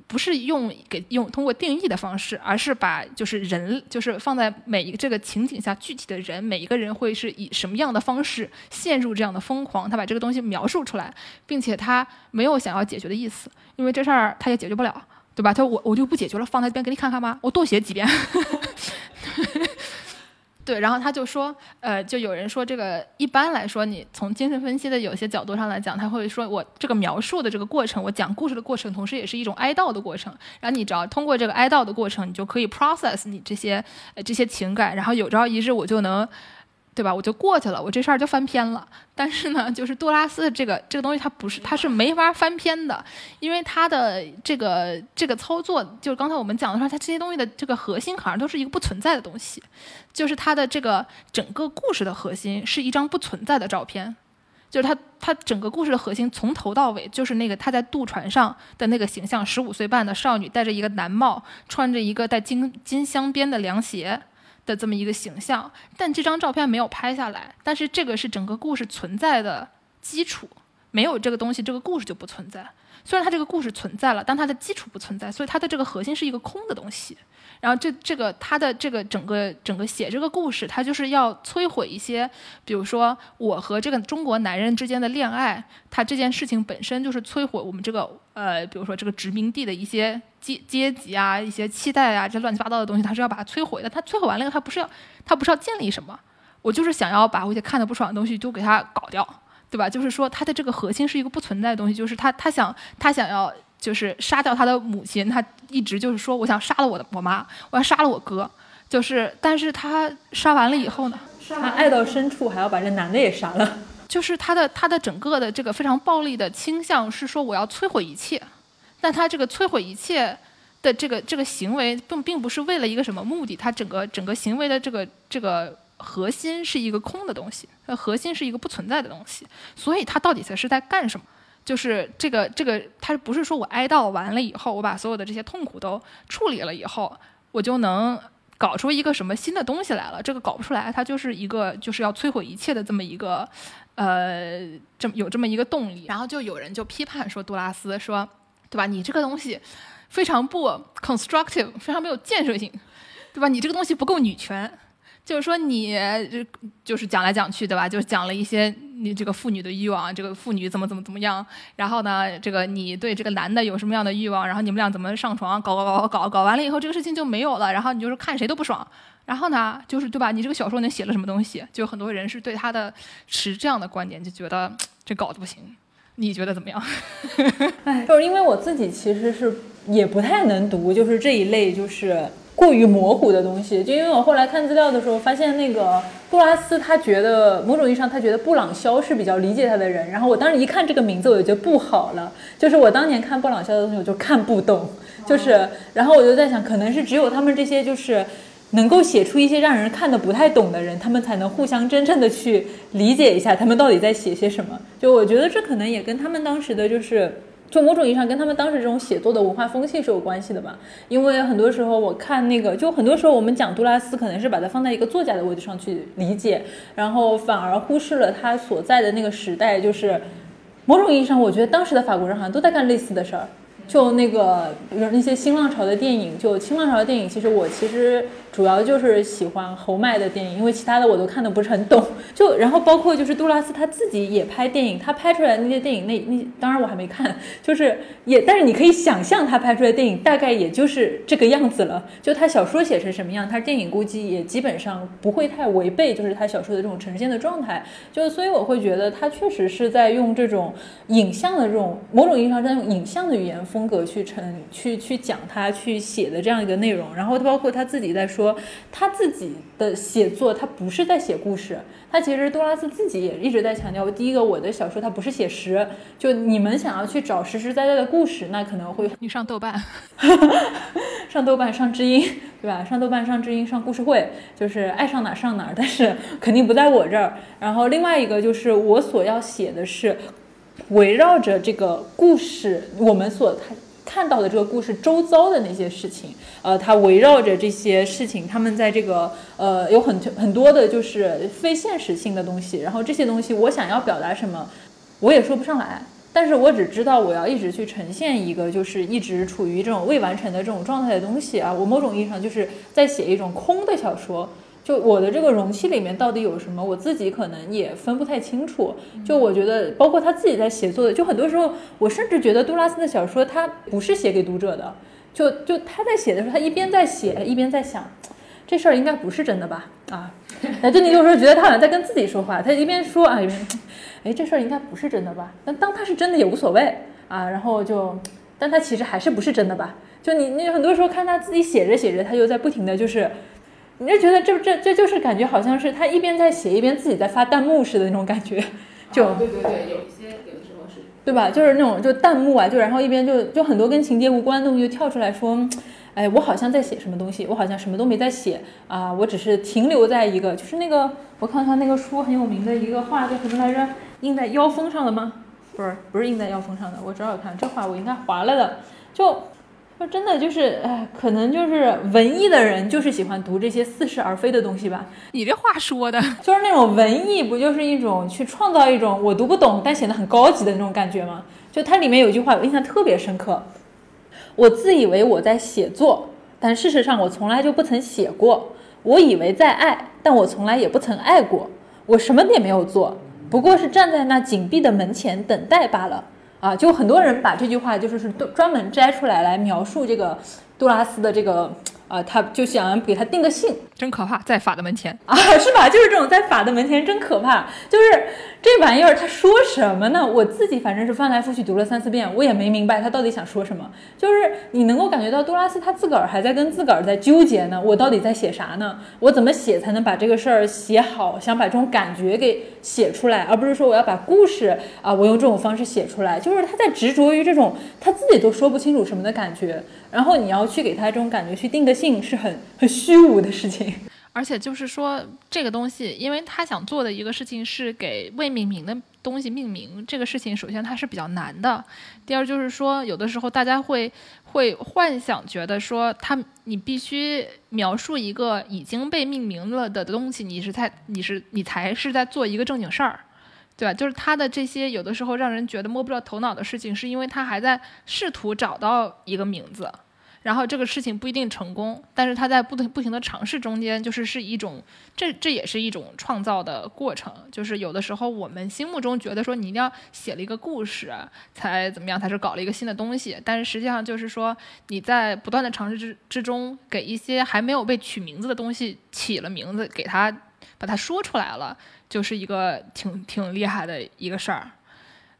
不是用给用通过定义的方式，而是把就是人就是放在每一个这个情景下具体的人，每一个人会是以什么样的方式陷入这样的疯狂？他把这个东西描述出来，并且他没有想要解决的意思，因为这事儿他也解决不了，对吧？他我我就不解决了，放在这边给你看看吧，我多写几遍。对，然后他就说，呃，就有人说这个一般来说，你从精神分析的有些角度上来讲，他会说我这个描述的这个过程，我讲故事的过程，同时也是一种哀悼的过程。然后你只要通过这个哀悼的过程，你就可以 process 你这些呃这些情感，然后有朝一日我就能。对吧？我就过去了，我这事儿就翻篇了。但是呢，就是杜拉斯这个这个东西，它不是，它是没法翻篇的，因为它的这个这个操作，就是刚才我们讲的说，它这些东西的这个核心好像都是一个不存在的东西，就是它的这个整个故事的核心是一张不存在的照片，就是它它整个故事的核心从头到尾就是那个他在渡船上的那个形象，十五岁半的少女，戴着一个蓝帽，穿着一个带金金镶边的凉鞋。的这么一个形象，但这张照片没有拍下来。但是这个是整个故事存在的基础，没有这个东西，这个故事就不存在。虽然它这个故事存在了，但它的基础不存在，所以它的这个核心是一个空的东西。然后这这个他的这个整个整个写这个故事，他就是要摧毁一些，比如说我和这个中国男人之间的恋爱，他这件事情本身就是摧毁我们这个呃，比如说这个殖民地的一些阶阶级啊，一些期待啊，这乱七八糟的东西，他是要把它摧毁的。他摧毁完了以后，他不是要他不是要建立什么，我就是想要把我些看的不爽的东西都给他搞掉，对吧？就是说他的这个核心是一个不存在的东西，就是他他想他想要。就是杀掉他的母亲，他一直就是说，我想杀了我的我妈，我要杀了我哥，就是，但是他杀完了以后呢，他爱到深处还要把这男的也杀了，就是他的他的整个的这个非常暴力的倾向是说我要摧毁一切，但他这个摧毁一切的这个这个行为并并不是为了一个什么目的，他整个整个行为的这个这个核心是一个空的东西，核心是一个不存在的东西，所以他到底才是在干什么？就是这个这个，他不是说我哀悼完了以后，我把所有的这些痛苦都处理了以后，我就能搞出一个什么新的东西来了。这个搞不出来，它就是一个就是要摧毁一切的这么一个，呃，这么有这么一个动力。然后就有人就批判说杜拉斯说，对吧？你这个东西非常不 constructive，非常没有建设性，对吧？你这个东西不够女权。就是说，你就就是讲来讲去，对吧？就是讲了一些你这个妇女的欲望，这个妇女怎么怎么怎么样。然后呢，这个你对这个男的有什么样的欲望？然后你们俩怎么上床？搞搞搞搞搞完了以后，这个事情就没有了。然后你就是看谁都不爽。然后呢，就是对吧？你这个小说能写了什么东西？就很多人是对他的持这样的观点，就觉得这搞得不行。你觉得怎么样？哎 就是因为我自己其实是也不太能读，就是这一类就是。过于模糊的东西，就因为我后来看资料的时候，发现那个杜拉斯他觉得某种意义上他觉得布朗肖是比较理解他的人。然后我当时一看这个名字，我就觉得不好了。就是我当年看布朗肖的东西，我就看不懂。就是，然后我就在想，可能是只有他们这些就是能够写出一些让人看的不太懂的人，他们才能互相真正的去理解一下他们到底在写些什么。就我觉得这可能也跟他们当时的就是。就某种意义上跟他们当时这种写作的文化风气是有关系的吧，因为很多时候我看那个，就很多时候我们讲杜拉斯，可能是把它放在一个作家的位置上去理解，然后反而忽视了他所在的那个时代。就是某种意义上，我觉得当时的法国人好像都在干类似的事儿。就那个，比如那些新浪潮的电影，就新浪潮的电影，其实我其实。主要就是喜欢侯麦的电影，因为其他的我都看的不是很懂。就然后包括就是杜拉斯他自己也拍电影，他拍出来那些电影，那那当然我还没看，就是也但是你可以想象他拍出来的电影大概也就是这个样子了。就他小说写成什么样，他电影估计也基本上不会太违背，就是他小说的这种呈现的状态。就所以我会觉得他确实是在用这种影像的这种某种意义上在用影像的语言风格去呈去去讲他去写的这样一个内容。然后包括他自己在说。说他自己的写作，他不是在写故事。他其实多拉斯自己也一直在强调，第一个，我的小说它不是写实。就你们想要去找实实在在的故事，那可能会你上豆瓣，上豆瓣，上知音，对吧？上豆瓣，上知音，上故事会，就是爱上哪上哪。但是肯定不在我这儿。然后另外一个就是我所要写的是围绕着这个故事，我们所看到的这个故事周遭的那些事情，呃，它围绕着这些事情，他们在这个呃有很很多的就是非现实性的东西，然后这些东西我想要表达什么，我也说不上来，但是我只知道我要一直去呈现一个就是一直处于这种未完成的这种状态的东西啊，我某种意义上就是在写一种空的小说。就我的这个容器里面到底有什么，我自己可能也分不太清楚。就我觉得，包括他自己在写作的，就很多时候，我甚至觉得杜拉斯的小说他不是写给读者的。就就他在写的时候，他一边在写，一边在想，这事儿应该不是真的吧？啊，那，就你有时候觉得他好像在跟自己说话，他一边说啊，一边，哎，这事儿应该不是真的吧？但当他是真的也无所谓啊。然后就，但他其实还是不是真的吧？就你你很多时候看他自己写着写着，他就在不停的就是。你就觉得这这这就是感觉好像是他一边在写一边自己在发弹幕似的那种感觉，就对对对，有一些有的时候是，对吧？就是那种就弹幕啊，就然后一边就就很多跟情节无关的东西就跳出来说，哎，我好像在写什么东西，我好像什么都没在写啊，我只是停留在一个就是那个我看看那个书很有名的一个画叫什么来着？印在腰封上的吗？不是不是印在腰封上的，我找找看，这画我应该划了的，就。就真的就是，哎，可能就是文艺的人就是喜欢读这些似是而非的东西吧。你这话说的，就是那种文艺，不就是一种去创造一种我读不懂但显得很高级的那种感觉吗？就它里面有一句话我印象特别深刻，我自以为我在写作，但事实上我从来就不曾写过。我以为在爱，但我从来也不曾爱过。我什么也没有做，不过是站在那紧闭的门前等待罢了。啊，就很多人把这句话就是是专门摘出来来描述这个杜拉斯的这个。啊，他就想给他定个性，真可怕，在法的门前啊，是吧？就是这种在法的门前真可怕，就是这玩意儿，他说什么呢？我自己反正是翻来覆去读了三四遍，我也没明白他到底想说什么。就是你能够感觉到杜拉斯他自个儿还在跟自个儿在纠结呢，我到底在写啥呢？我怎么写才能把这个事儿写好？想把这种感觉给写出来，而不是说我要把故事啊，我用这种方式写出来。就是他在执着于这种他自己都说不清楚什么的感觉。然后你要去给他这种感觉去定个性，是很很虚无的事情。而且就是说，这个东西，因为他想做的一个事情是给未命名的东西命名，这个事情首先它是比较难的。第二就是说，有的时候大家会会幻想觉得说，他你必须描述一个已经被命名了的东西，你是在你是你才是在做一个正经事儿。对吧？就是他的这些有的时候让人觉得摸不着头脑的事情，是因为他还在试图找到一个名字，然后这个事情不一定成功，但是他在不停不停的尝试中间，就是是一种这这也是一种创造的过程。就是有的时候我们心目中觉得说你一定要写了一个故事才怎么样，才是搞了一个新的东西，但是实际上就是说你在不断的尝试之之中，给一些还没有被取名字的东西起了名字，给他把它说出来了。就是一个挺挺厉害的一个事儿，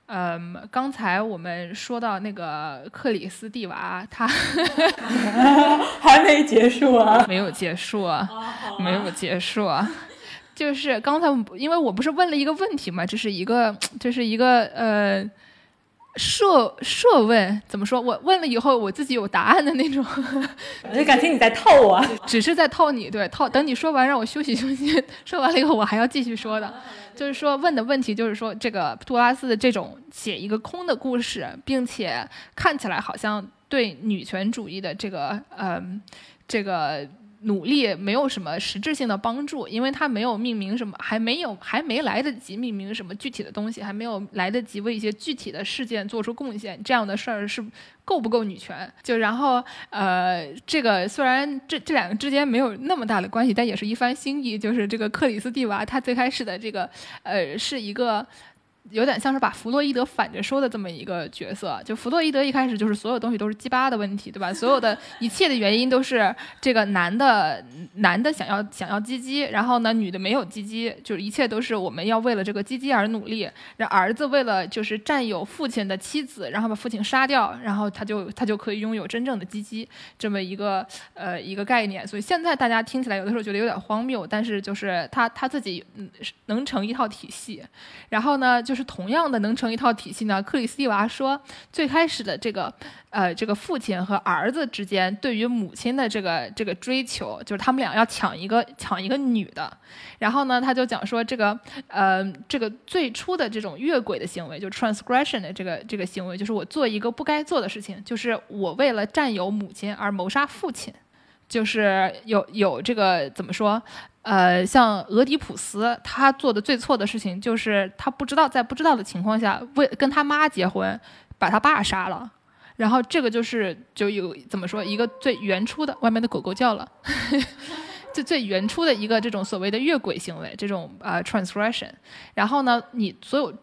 嗯，刚才我们说到那个克里斯蒂娃，他 还没结束啊？没有结束啊？没有结束啊？就是刚才因为我不是问了一个问题嘛，这是一个这是一个呃设设问怎么说？我问了以后，我自己有答案的那种。我 就感觉你在套我，只是在套你，对套。等你说完，让我休息休息。说完了以后，我还要继续说的。就是说，问的问题就是说，这个杜拉斯的这种写一个空的故事，并且看起来好像对女权主义的这个呃这个。努力没有什么实质性的帮助，因为他没有命名什么，还没有还没来得及命名什么具体的东西，还没有来得及为一些具体的事件做出贡献，这样的事儿是够不够女权？就然后呃，这个虽然这这两个之间没有那么大的关系，但也是一番心意。就是这个克里斯蒂娃，他最开始的这个呃是一个。有点像是把弗洛伊德反着说的这么一个角色，就弗洛伊德一开始就是所有东西都是鸡巴的问题，对吧？所有的 一切的原因都是这个男的男的想要想要鸡鸡，然后呢女的没有鸡鸡，就是一切都是我们要为了这个鸡鸡而努力。让儿子为了就是占有父亲的妻子，然后把父亲杀掉，然后他就他就可以拥有真正的鸡鸡这么一个呃一个概念。所以现在大家听起来有的时候觉得有点荒谬，但是就是他他自己嗯能成一套体系，然后呢就。就是同样的能成一套体系呢？克里斯蒂娃说，最开始的这个，呃，这个父亲和儿子之间对于母亲的这个这个追求，就是他们俩要抢一个抢一个女的。然后呢，他就讲说，这个，呃，这个最初的这种越轨的行为，就 transgression 的这个这个行为，就是我做一个不该做的事情，就是我为了占有母亲而谋杀父亲，就是有有这个怎么说？呃，像俄狄浦斯，他做的最错的事情就是他不知道在不知道的情况下为跟他妈结婚，把他爸杀了，然后这个就是就有怎么说一个最原初的，外面的狗狗叫了，就最原初的一个这种所谓的越轨行为，这种呃 transgression，然后呢，你所有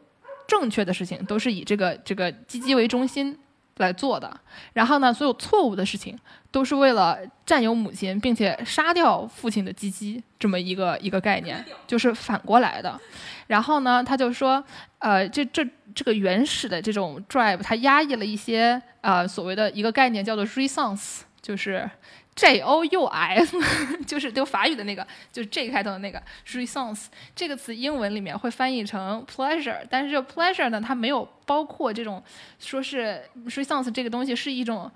正确的事情都是以这个这个鸡鸡为中心。来做的，然后呢，所有错误的事情都是为了占有母亲，并且杀掉父亲的鸡鸡，这么一个一个概念，就是反过来的。然后呢，他就说，呃，这这这个原始的这种 drive，他压抑了一些呃所谓的一个概念，叫做 r e s o n c e 就是。J O U S，就是就法语的那个，就是 J 开头的那个 r e s o n s e 这个词，英文里面会翻译成 pleasure，但是 pleasure 呢，它没有包括这种说是 r e s o n s e 这个东西是一种。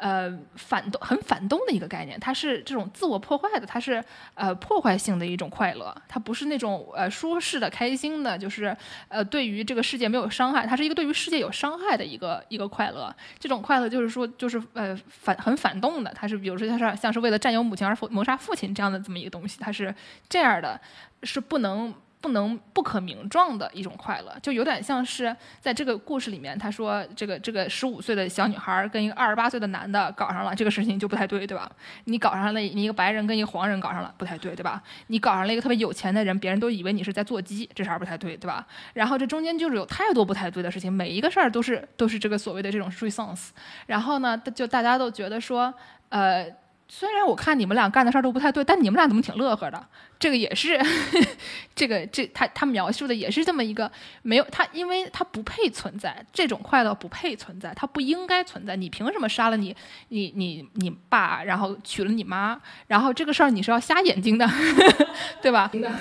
呃，反动很反动的一个概念，它是这种自我破坏的，它是呃破坏性的一种快乐，它不是那种呃舒适的、开心的，就是呃对于这个世界没有伤害，它是一个对于世界有伤害的一个一个快乐。这种快乐就是说，就是呃反很反动的，它是比如说它是像是为了占有母亲而谋杀父亲这样的这么一个东西，它是这样的，是不能。不能不可名状的一种快乐，就有点像是在这个故事里面，他说这个这个十五岁的小女孩跟一个二十八岁的男的搞上了，这个事情就不太对，对吧？你搞上了你一个白人跟一个黄人搞上了，不太对，对吧？你搞上了一个特别有钱的人，别人都以为你是在做鸡，这事儿不太对，对吧？然后这中间就是有太多不太对的事情，每一个事儿都是都是这个所谓的这种 r e s o n s 然后呢，就大家都觉得说，呃。虽然我看你们俩干的事儿都不太对，但你们俩怎么挺乐呵的？这个也是，这个这他他描述的也是这么一个没有他，因为他不配存在，这种快乐不配存在，他不应该存在。你凭什么杀了你你你你爸，然后娶了你妈，然后这个事儿你是要瞎眼睛的，对吧？对吧？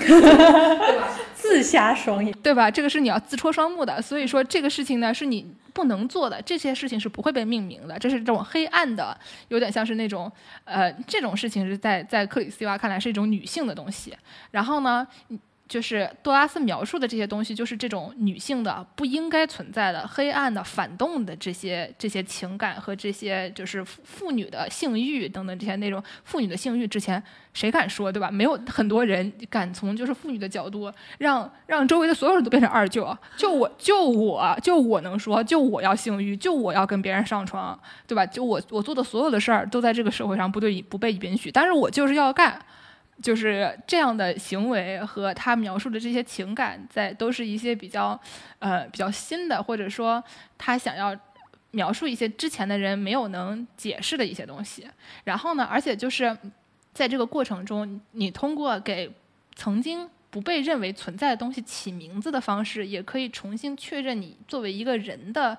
自瞎双眼，对吧？这个是你要自戳双目的。所以说这个事情呢，是你。不能做的这些事情是不会被命名的，这是这种黑暗的，有点像是那种，呃，这种事情是在在克里斯蒂娃看来是一种女性的东西。然后呢？就是多拉斯描述的这些东西，就是这种女性的不应该存在的黑暗的反动的这些这些情感和这些就是妇女的性欲等等这些内容。妇女的性欲之前谁敢说对吧？没有很多人敢从就是妇女的角度让让周围的所有人都变成二舅，就我就我就我能说，就我要性欲，就我要跟别人上床，对吧？就我我做的所有的事儿都在这个社会上不对不被允许，但是我就是要干。就是这样的行为和他描述的这些情感，在都是一些比较，呃，比较新的，或者说他想要描述一些之前的人没有能解释的一些东西。然后呢，而且就是在这个过程中，你通过给曾经不被认为存在的东西起名字的方式，也可以重新确认你作为一个人的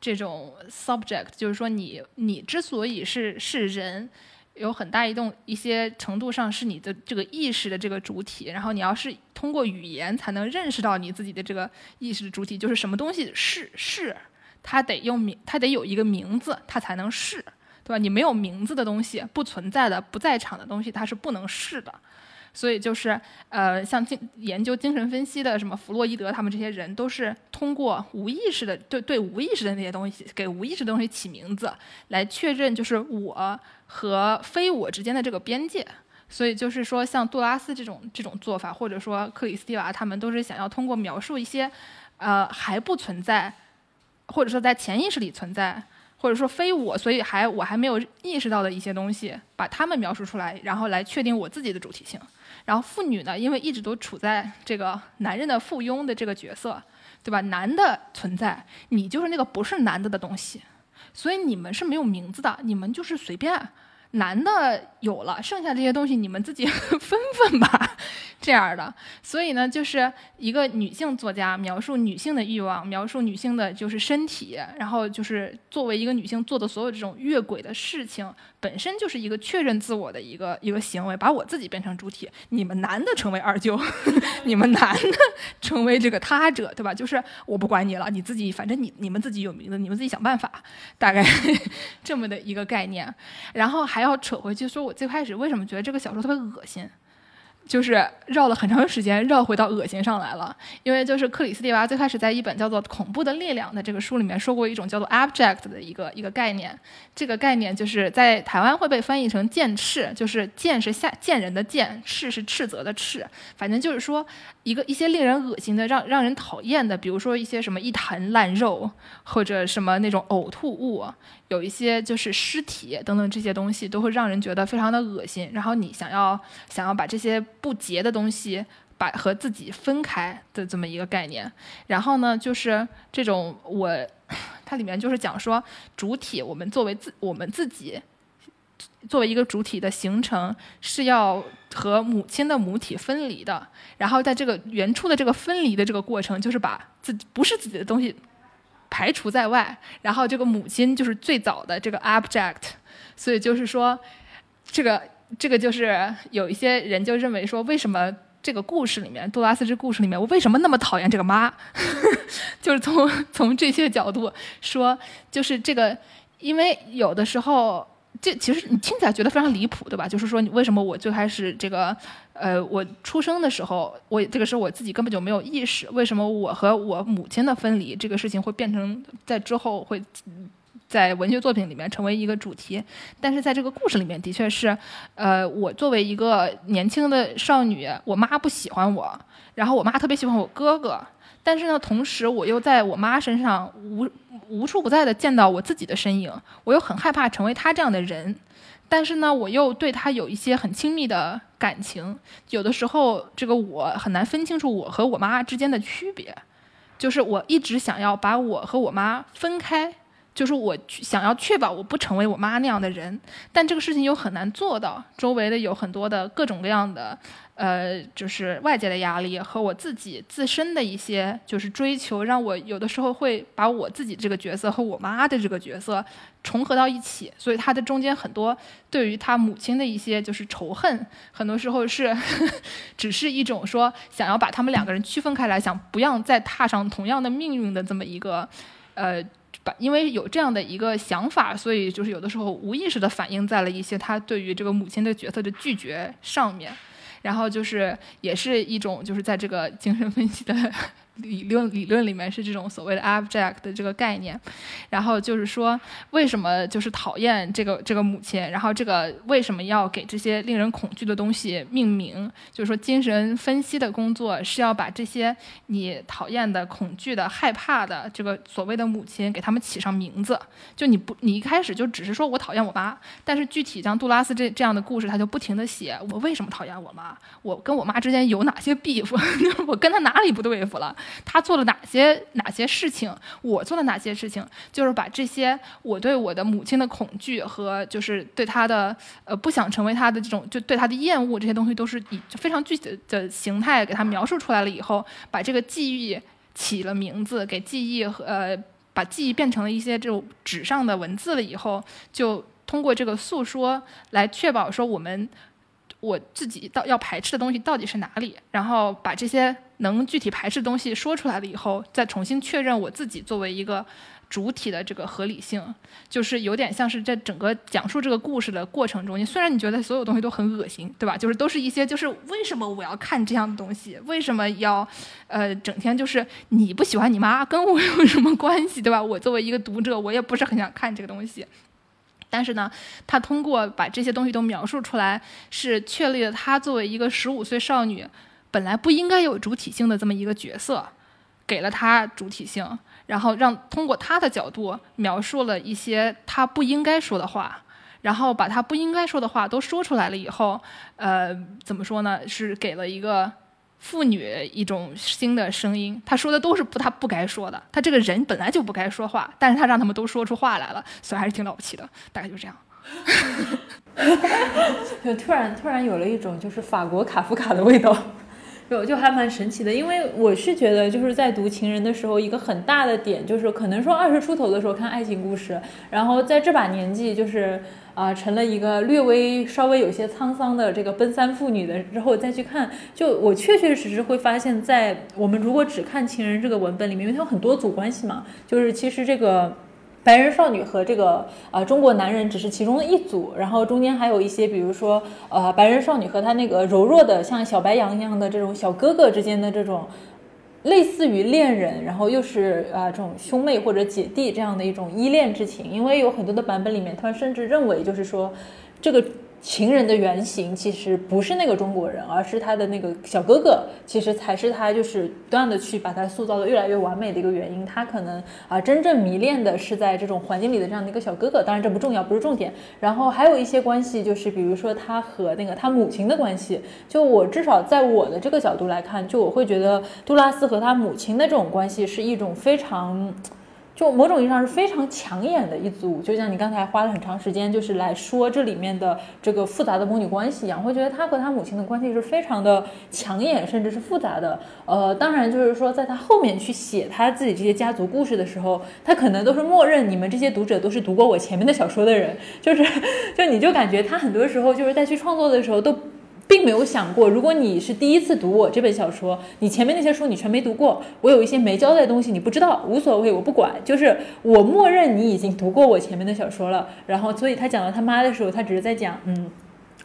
这种 subject，就是说你你之所以是是人。有很大一动一些程度上是你的这个意识的这个主体，然后你要是通过语言才能认识到你自己的这个意识的主体，就是什么东西是是，它得用名，它得有一个名字，它才能是，对吧？你没有名字的东西，不存在的、不在场的东西，它是不能是的。所以就是呃，像精研究精神分析的什么弗洛伊德他们这些人，都是通过无意识的对对无意识的那些东西，给无意识的东西起名字，来确认就是我和非我之间的这个边界。所以就是说，像杜拉斯这种这种做法，或者说克里斯蒂娃他们，都是想要通过描述一些，呃，还不存在，或者说在潜意识里存在，或者说非我，所以还我还没有意识到的一些东西，把他们描述出来，然后来确定我自己的主体性。然后妇女呢，因为一直都处在这个男人的附庸的这个角色，对吧？男的存在，你就是那个不是男的的东西，所以你们是没有名字的，你们就是随便。男的有了，剩下这些东西你们自己 分分吧，这样的。所以呢，就是一个女性作家描述女性的欲望，描述女性的就是身体，然后就是作为一个女性做的所有这种越轨的事情，本身就是一个确认自我的一个一个行为，把我自己变成主体。你们男的成为二舅，你们男的成为这个他者，对吧？就是我不管你了，你自己反正你你们自己有名字，你们自己想办法，大概 这么的一个概念。然后还。要扯回去说，我最开始为什么觉得这个小说特别恶心？就是绕了很长时间，绕回到恶心上来了。因为就是克里斯蒂娃最开始在一本叫做《恐怖的力量》的这个书里面说过一种叫做 abject 的一个一个概念。这个概念就是在台湾会被翻译成“剑斥”，就是“剑”是下贱人的“剑”，“斥”是斥责的“斥”。反正就是说一个一些令人恶心的、让让人讨厌的，比如说一些什么一坛烂肉，或者什么那种呕吐物。有一些就是尸体等等这些东西都会让人觉得非常的恶心，然后你想要想要把这些不洁的东西把和自己分开的这么一个概念，然后呢就是这种我 它里面就是讲说主体我们作为自我们自己作为一个主体的形成是要和母亲的母体分离的，然后在这个原初的这个分离的这个过程就是把自己不是自己的东西。排除在外，然后这个母亲就是最早的这个 abject，所以就是说，这个这个就是有一些人就认为说，为什么这个故事里面，杜拉斯这故事里面，我为什么那么讨厌这个妈？就是从从这些角度说，就是这个，因为有的时候。这其实你听起来觉得非常离谱，对吧？就是说，你为什么我最开始这个，呃，我出生的时候，我这个时候我自己根本就没有意识，为什么我和我母亲的分离这个事情会变成在之后会在文学作品里面成为一个主题？但是在这个故事里面，的确是，呃，我作为一个年轻的少女，我妈不喜欢我，然后我妈特别喜欢我哥哥。但是呢，同时我又在我妈身上无无处不在的见到我自己的身影，我又很害怕成为他这样的人，但是呢，我又对他有一些很亲密的感情，有的时候这个我很难分清楚我和我妈之间的区别，就是我一直想要把我和我妈分开，就是我想要确保我不成为我妈那样的人，但这个事情又很难做到，周围的有很多的各种各样的。呃，就是外界的压力和我自己自身的一些就是追求，让我有的时候会把我自己这个角色和我妈的这个角色重合到一起，所以他的中间很多对于他母亲的一些就是仇恨，很多时候是 只是一种说想要把他们两个人区分开来，想不要再踏上同样的命运的这么一个呃，把因为有这样的一个想法，所以就是有的时候无意识的反映在了一些他对于这个母亲的角色的拒绝上面。然后就是，也是一种，就是在这个精神分析的。理论理论里面是这种所谓的 abject 的这个概念，然后就是说为什么就是讨厌这个这个母亲，然后这个为什么要给这些令人恐惧的东西命名？就是说精神分析的工作是要把这些你讨厌的、恐惧的、害怕的这个所谓的母亲给他们起上名字。就你不你一开始就只是说我讨厌我妈，但是具体像杜拉斯这这样的故事，他就不停的写我为什么讨厌我妈，我跟我妈之间有哪些 beef，我跟他哪里不对付了。他做了哪些哪些事情？我做了哪些事情？就是把这些我对我的母亲的恐惧和就是对他的呃不想成为他的这种就对他的厌恶这些东西，都是以非常具体的形态给他描述出来了以后，把这个记忆起了名字，给记忆和呃把记忆变成了一些这种纸上的文字了以后，就通过这个诉说来确保说我们。我自己到要排斥的东西到底是哪里，然后把这些能具体排斥的东西说出来了以后，再重新确认我自己作为一个。主体的这个合理性，就是有点像是在整个讲述这个故事的过程中，你虽然你觉得所有东西都很恶心，对吧？就是都是一些，就是为什么我要看这样的东西？为什么要，呃，整天就是你不喜欢你妈，跟我 有什么关系，对吧？我作为一个读者，我也不是很想看这个东西。但是呢，他通过把这些东西都描述出来，是确立了他作为一个十五岁少女，本来不应该有主体性的这么一个角色，给了她主体性。然后让通过他的角度描述了一些他不应该说的话，然后把他不应该说的话都说出来了以后，呃，怎么说呢？是给了一个妇女一种新的声音。他说的都是不他不该说的，他这个人本来就不该说话，但是他让他们都说出话来了，所以还是挺了不起的。大概就是这样。就突然突然有了一种就是法国卡夫卡的味道。就就还蛮神奇的，因为我是觉得就是在读《情人》的时候，一个很大的点就是可能说二十出头的时候看爱情故事，然后在这把年纪就是啊成了一个略微稍微有些沧桑的这个奔三妇女的之后再去看，就我确确实实会发现，在我们如果只看《情人》这个文本里面，因为它有很多组关系嘛，就是其实这个。白人少女和这个呃中国男人只是其中的一组，然后中间还有一些，比如说呃白人少女和她那个柔弱的像小白羊一样的这种小哥哥之间的这种类似于恋人，然后又是啊这种兄妹或者姐弟这样的一种依恋之情，因为有很多的版本里面，他们甚至认为就是说这个。情人的原型其实不是那个中国人，而是他的那个小哥哥，其实才是他就是不断的去把他塑造的越来越完美的一个原因。他可能啊真正迷恋的是在这种环境里的这样的一个小哥哥，当然这不重要，不是重点。然后还有一些关系，就是比如说他和那个他母亲的关系。就我至少在我的这个角度来看，就我会觉得杜拉斯和他母亲的这种关系是一种非常。就某种意义上是非常抢眼的一组，就像你刚才花了很长时间，就是来说这里面的这个复杂的母女关系一样，会觉得他和他母亲的关系是非常的抢眼，甚至是复杂的。呃，当然就是说，在他后面去写他自己这些家族故事的时候，他可能都是默认你们这些读者都是读过我前面的小说的人，就是，就你就感觉他很多时候就是在去创作的时候都。并没有想过，如果你是第一次读我这本小说，你前面那些书你全没读过，我有一些没交代的东西你不知道，无所谓，我不管，就是我默认你已经读过我前面的小说了。然后，所以他讲到他妈的时候，他只是在讲，嗯。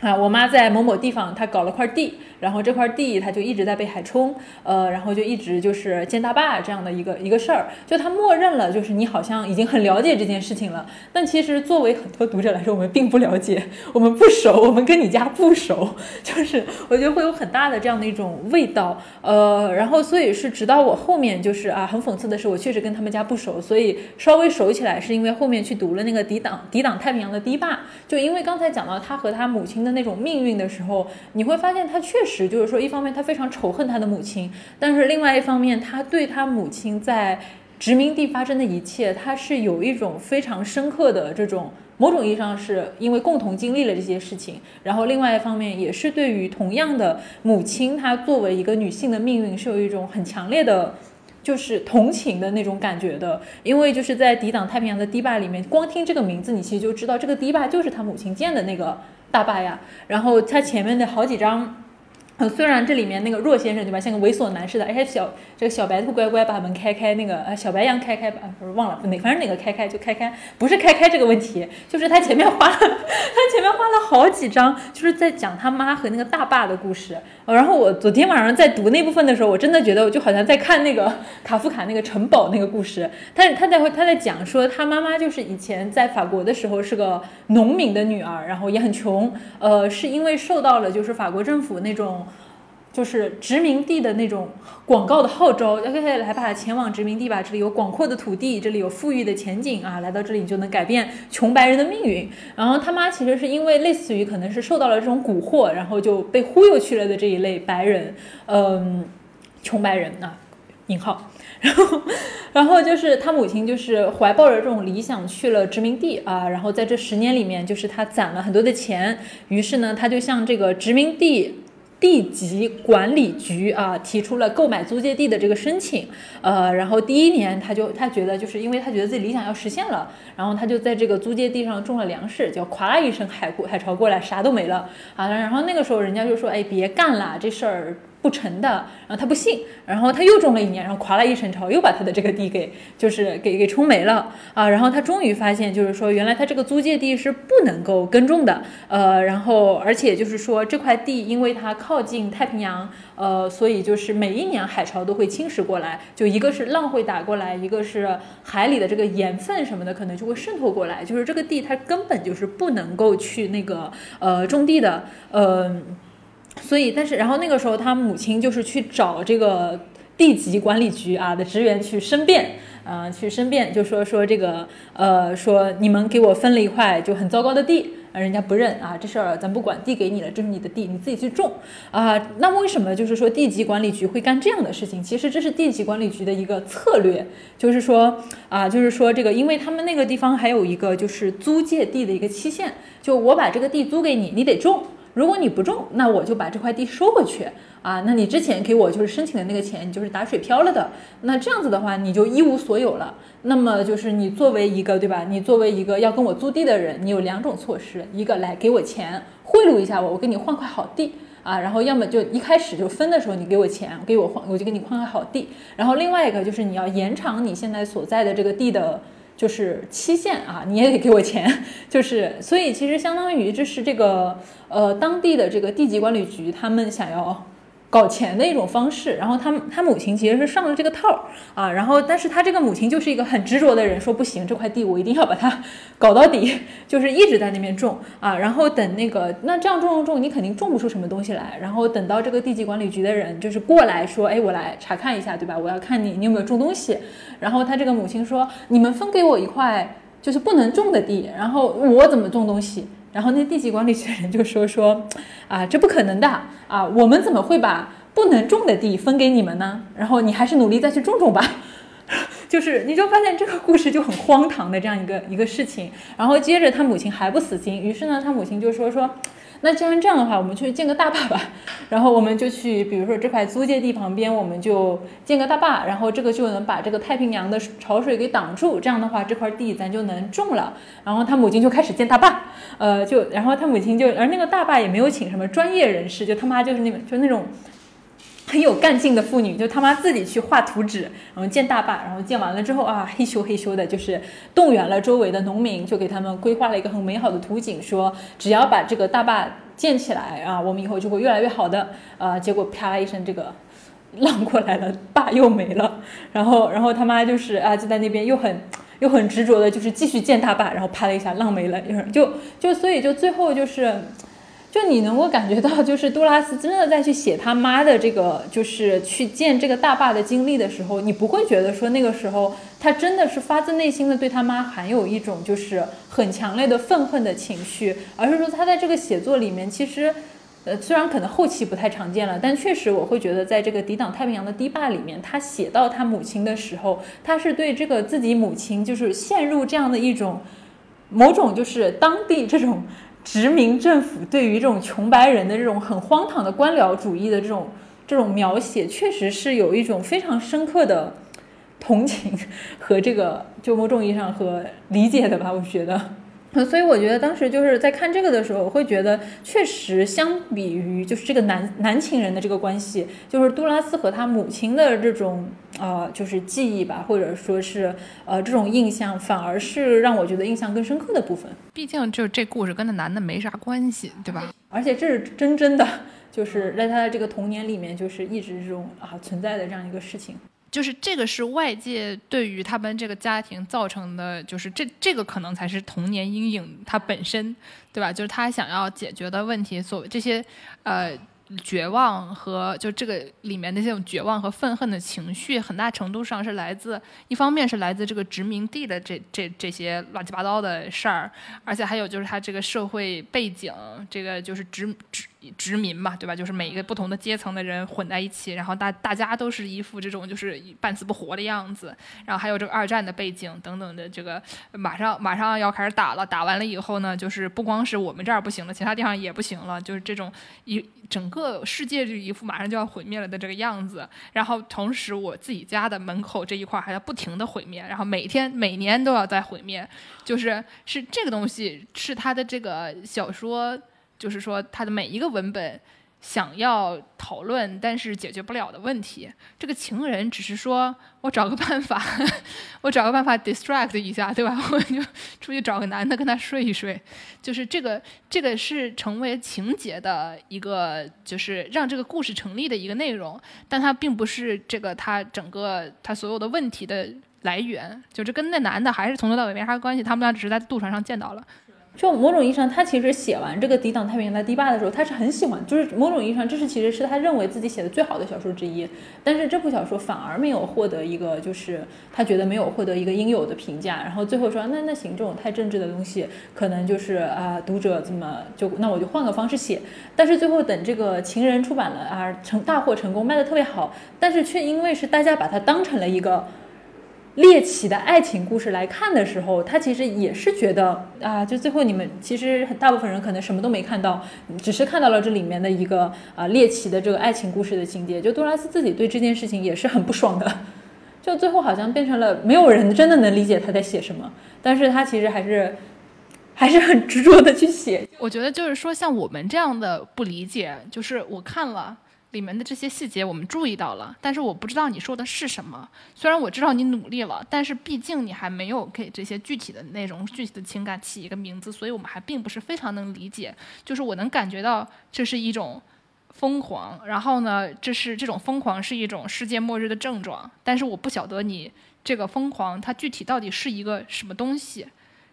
啊，我妈在某某地方，她搞了块地，然后这块地她就一直在被海冲，呃，然后就一直就是建大坝这样的一个一个事儿，就她默认了，就是你好像已经很了解这件事情了，但其实作为很多读者来说，我们并不了解，我们不熟，我们跟你家不熟，就是我觉得会有很大的这样的一种味道，呃，然后所以是直到我后面就是啊，很讽刺的是，我确实跟他们家不熟，所以稍微熟起来是因为后面去读了那个抵挡抵挡太平洋的堤坝，就因为刚才讲到他和他母亲。的那种命运的时候，你会发现他确实就是说，一方面他非常仇恨他的母亲，但是另外一方面，他对他母亲在殖民地发生的一切，他是有一种非常深刻的这种某种意义上是因为共同经历了这些事情，然后另外一方面也是对于同样的母亲，她作为一个女性的命运是有一种很强烈的。就是同情的那种感觉的，因为就是在抵挡太平洋的堤坝里面，光听这个名字，你其实就知道这个堤坝就是他母亲建的那个大巴呀。然后它前面的好几张。嗯虽然这里面那个若先生对吧，像个猥琐男似的，而且小这个小白兔乖乖把门开开，那个呃小白羊开开吧，不是忘了哪，反正哪个开开就开开，不是开开这个问题，就是他前面花了，他前面花了好几章，就是在讲他妈和那个大坝的故事。然后我昨天晚上在读那部分的时候，我真的觉得我就好像在看那个卡夫卡那个城堡那个故事。他他在他在讲说他妈妈就是以前在法国的时候是个农民的女儿，然后也很穷，呃，是因为受到了就是法国政府那种。就是殖民地的那种广告的号召，OK，来吧，前往殖民地吧，这里有广阔的土地，这里有富裕的前景啊，来到这里你就能改变穷白人的命运。然后他妈其实是因为类似于可能是受到了这种蛊惑，然后就被忽悠去了的这一类白人，嗯，穷白人啊，引号。然后，然后就是他母亲就是怀抱着这种理想去了殖民地啊，然后在这十年里面，就是他攒了很多的钱，于是呢，他就向这个殖民地。地级管理局啊提出了购买租借地的这个申请，呃，然后第一年他就他觉得就是因为他觉得自己理想要实现了，然后他就在这个租界地上种了粮食，就咵啦一声海海潮过来，啥都没了啊，然后那个时候人家就说，哎，别干了，这事儿。不成的，然后他不信，然后他又种了一年，然后垮了一声潮，又把他的这个地给就是给给冲没了啊！然后他终于发现，就是说原来他这个租界地是不能够耕种的，呃，然后而且就是说这块地因为它靠近太平洋，呃，所以就是每一年海潮都会侵蚀过来，就一个是浪会打过来，一个是海里的这个盐分什么的可能就会渗透过来，就是这个地它根本就是不能够去那个呃种地的，呃。所以，但是，然后那个时候，他母亲就是去找这个地级管理局啊的职员去申辩，啊，去申辩，就说说这个，呃，说你们给我分了一块就很糟糕的地，啊人家不认啊，这事儿咱不管，地给你了，这是你的地，你自己去种啊。那为什么就是说地级管理局会干这样的事情？其实这是地级管理局的一个策略，就是说啊，就是说这个，因为他们那个地方还有一个就是租借地的一个期限，就我把这个地租给你，你得种。如果你不种，那我就把这块地收回去啊。那你之前给我就是申请的那个钱，你就是打水漂了的。那这样子的话，你就一无所有了。那么就是你作为一个对吧？你作为一个要跟我租地的人，你有两种措施：一个来给我钱贿赂一下我，我给你换块好地啊；然后要么就一开始就分的时候你给我钱，给我换，我就给你换块好地。然后另外一个就是你要延长你现在所在的这个地的。就是期限啊，你也得给我钱，就是所以其实相当于就是这个呃当地的这个地级管理局他们想要。搞钱的一种方式，然后他他母亲其实是上了这个套啊，然后但是他这个母亲就是一个很执着的人，说不行，这块地我一定要把它搞到底，就是一直在那边种啊，然后等那个那这样种种种，你肯定种不出什么东西来，然后等到这个地级管理局的人就是过来说，哎，我来查看一下，对吧？我要看你你有没有种东西，然后他这个母亲说，你们分给我一块就是不能种的地，然后我怎么种东西？然后那地级管理学人就说 说，啊，这不可能的啊，我们怎么会把不能种的地分给你们呢？然后你还是努力再去种种吧。就是你就发现这个故事就很荒唐的这样一个一个事情。然后接着他母亲还不死心，于是呢，他母亲就说说。那既然这样的话，我们去建个大坝吧。然后我们就去，比如说这块租界地旁边，我们就建个大坝，然后这个就能把这个太平洋的潮水给挡住。这样的话，这块地咱就能种了。然后他母亲就开始建大坝，呃，就然后他母亲就，而那个大坝也没有请什么专业人士，就他妈就是那个就那种。很有干劲的妇女，就他妈自己去画图纸，然后建大坝，然后建完了之后啊，嘿咻嘿咻的，就是动员了周围的农民，就给他们规划了一个很美好的图景，说只要把这个大坝建起来啊，我们以后就会越来越好的啊。结果啪一声，这个浪过来了，坝又没了。然后，然后他妈就是啊，就在那边又很又很执着的，就是继续建大坝，然后啪了一下浪没了，就就所以就最后就是。就你能够感觉到，就是杜拉斯真的在去写他妈的这个，就是去建这个大坝的经历的时候，你不会觉得说那个时候他真的是发自内心的对他妈含有一种就是很强烈的愤恨的情绪，而是说他在这个写作里面，其实，呃，虽然可能后期不太常见了，但确实我会觉得，在这个抵挡太平洋的堤坝里面，他写到他母亲的时候，他是对这个自己母亲就是陷入这样的一种某种就是当地这种。殖民政府对于这种穷白人的这种很荒唐的官僚主义的这种这种描写，确实是有一种非常深刻的同情和这个就某种意义上和理解的吧，我觉得。所以我觉得当时就是在看这个的时候，我会觉得确实相比于就是这个男男情人的这个关系，就是杜拉斯和他母亲的这种呃就是记忆吧，或者说是呃这种印象，反而是让我觉得印象更深刻的部分。毕竟就这故事跟那男的没啥关系，对吧？而且这是真真的，就是在他的这个童年里面，就是一直这种啊存在的这样一个事情。就是这个是外界对于他们这个家庭造成的，就是这这个可能才是童年阴影它本身，对吧？就是他想要解决的问题，所这些呃绝望和就这个里面的这种绝望和愤恨的情绪，很大程度上是来自一方面是来自这个殖民地的这这这些乱七八糟的事儿，而且还有就是他这个社会背景，这个就是殖殖殖民嘛，对吧？就是每一个不同的阶层的人混在一起，然后大大家都是一副这种就是半死不活的样子。然后还有这个二战的背景等等的，这个马上马上要开始打了，打完了以后呢，就是不光是我们这儿不行了，其他地方也不行了，就是这种一整个世界就一副马上就要毁灭了的这个样子。然后同时我自己家的门口这一块还在不停的毁灭，然后每天每年都要在毁灭，就是是这个东西是他的这个小说。就是说，他的每一个文本想要讨论但是解决不了的问题，这个情人只是说我找个办法，我找个办法 distract 一下，对吧？我就出去找个男的跟他睡一睡，就是这个这个是成为情节的一个，就是让这个故事成立的一个内容，但它并不是这个他整个他所有的问题的来源，就这跟那男的还是从头到尾没啥关系，他们俩只是在渡船上见到了。就某种意义上，他其实写完这个《抵挡太平洋的堤坝》的时候，他是很喜欢，就是某种意义上，这是其实是他认为自己写的最好的小说之一。但是这部小说反而没有获得一个，就是他觉得没有获得一个应有的评价。然后最后说，那那行，这种太政治的东西，可能就是啊，读者怎么就那我就换个方式写。但是最后等这个《情人》出版了啊，成大获成功，卖的特别好，但是却因为是大家把它当成了一个。猎奇的爱情故事来看的时候，他其实也是觉得啊，就最后你们其实大部分人可能什么都没看到，只是看到了这里面的一个啊猎奇的这个爱情故事的情节。就杜拉斯自己对这件事情也是很不爽的，就最后好像变成了没有人真的能理解他在写什么，但是他其实还是还是很执着的去写。我觉得就是说，像我们这样的不理解，就是我看了。里面的这些细节我们注意到了，但是我不知道你说的是什么。虽然我知道你努力了，但是毕竟你还没有给这些具体的内容、具体的情感起一个名字，所以我们还并不是非常能理解。就是我能感觉到这是一种疯狂，然后呢，这是这种疯狂是一种世界末日的症状，但是我不晓得你这个疯狂它具体到底是一个什么东西，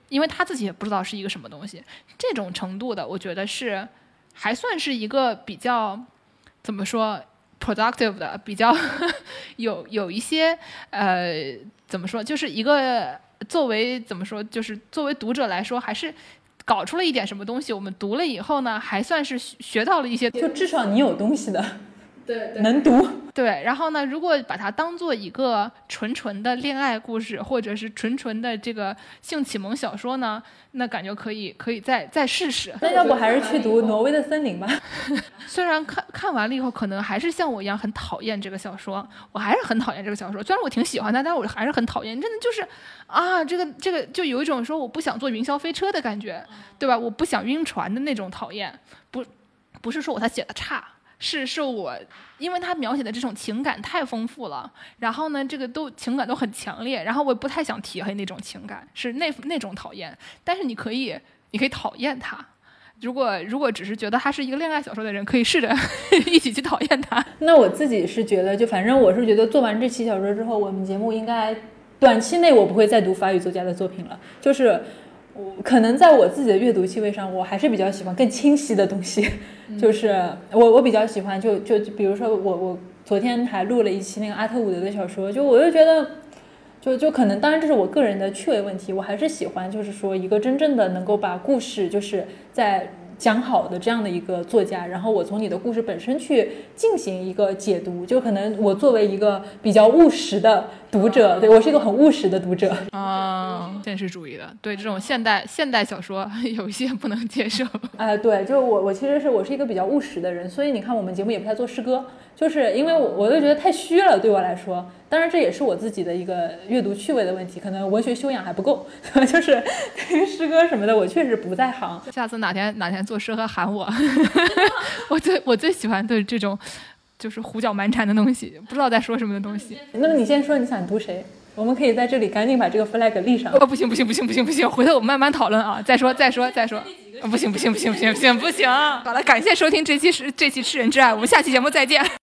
因为他自己也不知道是一个什么东西。这种程度的，我觉得是还算是一个比较。怎么说？productive 的比较 有有一些呃，怎么说？就是一个作为怎么说？就是作为读者来说，还是搞出了一点什么东西。我们读了以后呢，还算是学到了一些，就至少你有东西的。对，能读对。然后呢，如果把它当做一个纯纯的恋爱故事，或者是纯纯的这个性启蒙小说呢，那感觉可以，可以再再试试。那要不还是去读《挪威的森林》吧？虽然看看完了以后，可能还是像我一样很讨厌这个小说，我还是很讨厌这个小说。虽然我挺喜欢它，但是我还是很讨厌。真的就是啊，这个这个就有一种说我不想坐云霄飞车的感觉，对吧？我不想晕船的那种讨厌。不，不是说我他写的差。是是我，因为他描写的这种情感太丰富了，然后呢，这个都情感都很强烈，然后我也不太想提黑那种情感，是那那种讨厌。但是你可以，你可以讨厌他。如果如果只是觉得他是一个恋爱小说的人，可以试着 一起去讨厌他。那我自己是觉得，就反正我是觉得做完这期小说之后，我们节目应该短期内我不会再读法语作家的作品了，就是。我可能在我自己的阅读气味上，我还是比较喜欢更清晰的东西。就是我我比较喜欢，就就比如说我我昨天还录了一期那个阿特伍德的小说，就我就觉得，就就可能当然这是我个人的趣味问题，我还是喜欢就是说一个真正的能够把故事就是在。讲好的这样的一个作家，然后我从你的故事本身去进行一个解读，就可能我作为一个比较务实的读者，对我是一个很务实的读者啊，现实主义的，对这种现代现代小说 有一些不能接受。哎，对，就是我我其实是我是一个比较务实的人，所以你看我们节目也不太做诗歌，就是因为我我就觉得太虚了，对我来说。当然，这也是我自己的一个阅读趣味的问题，可能文学修养还不够，就是对于诗歌什么的，我确实不在行。下次哪天哪天做诗歌喊我，我最我最喜欢的这种，就是胡搅蛮缠的东西，不知道在说什么的东西。那么你先说你想读谁？我们可以在这里赶紧把这个 flag 立上。哦，不行不行不行不行不行，回头我们慢慢讨论啊，再说再说再说。不行不行不行不行不行不行。好了，感谢收听这期是这期《吃人之爱》，我们下期节目再见。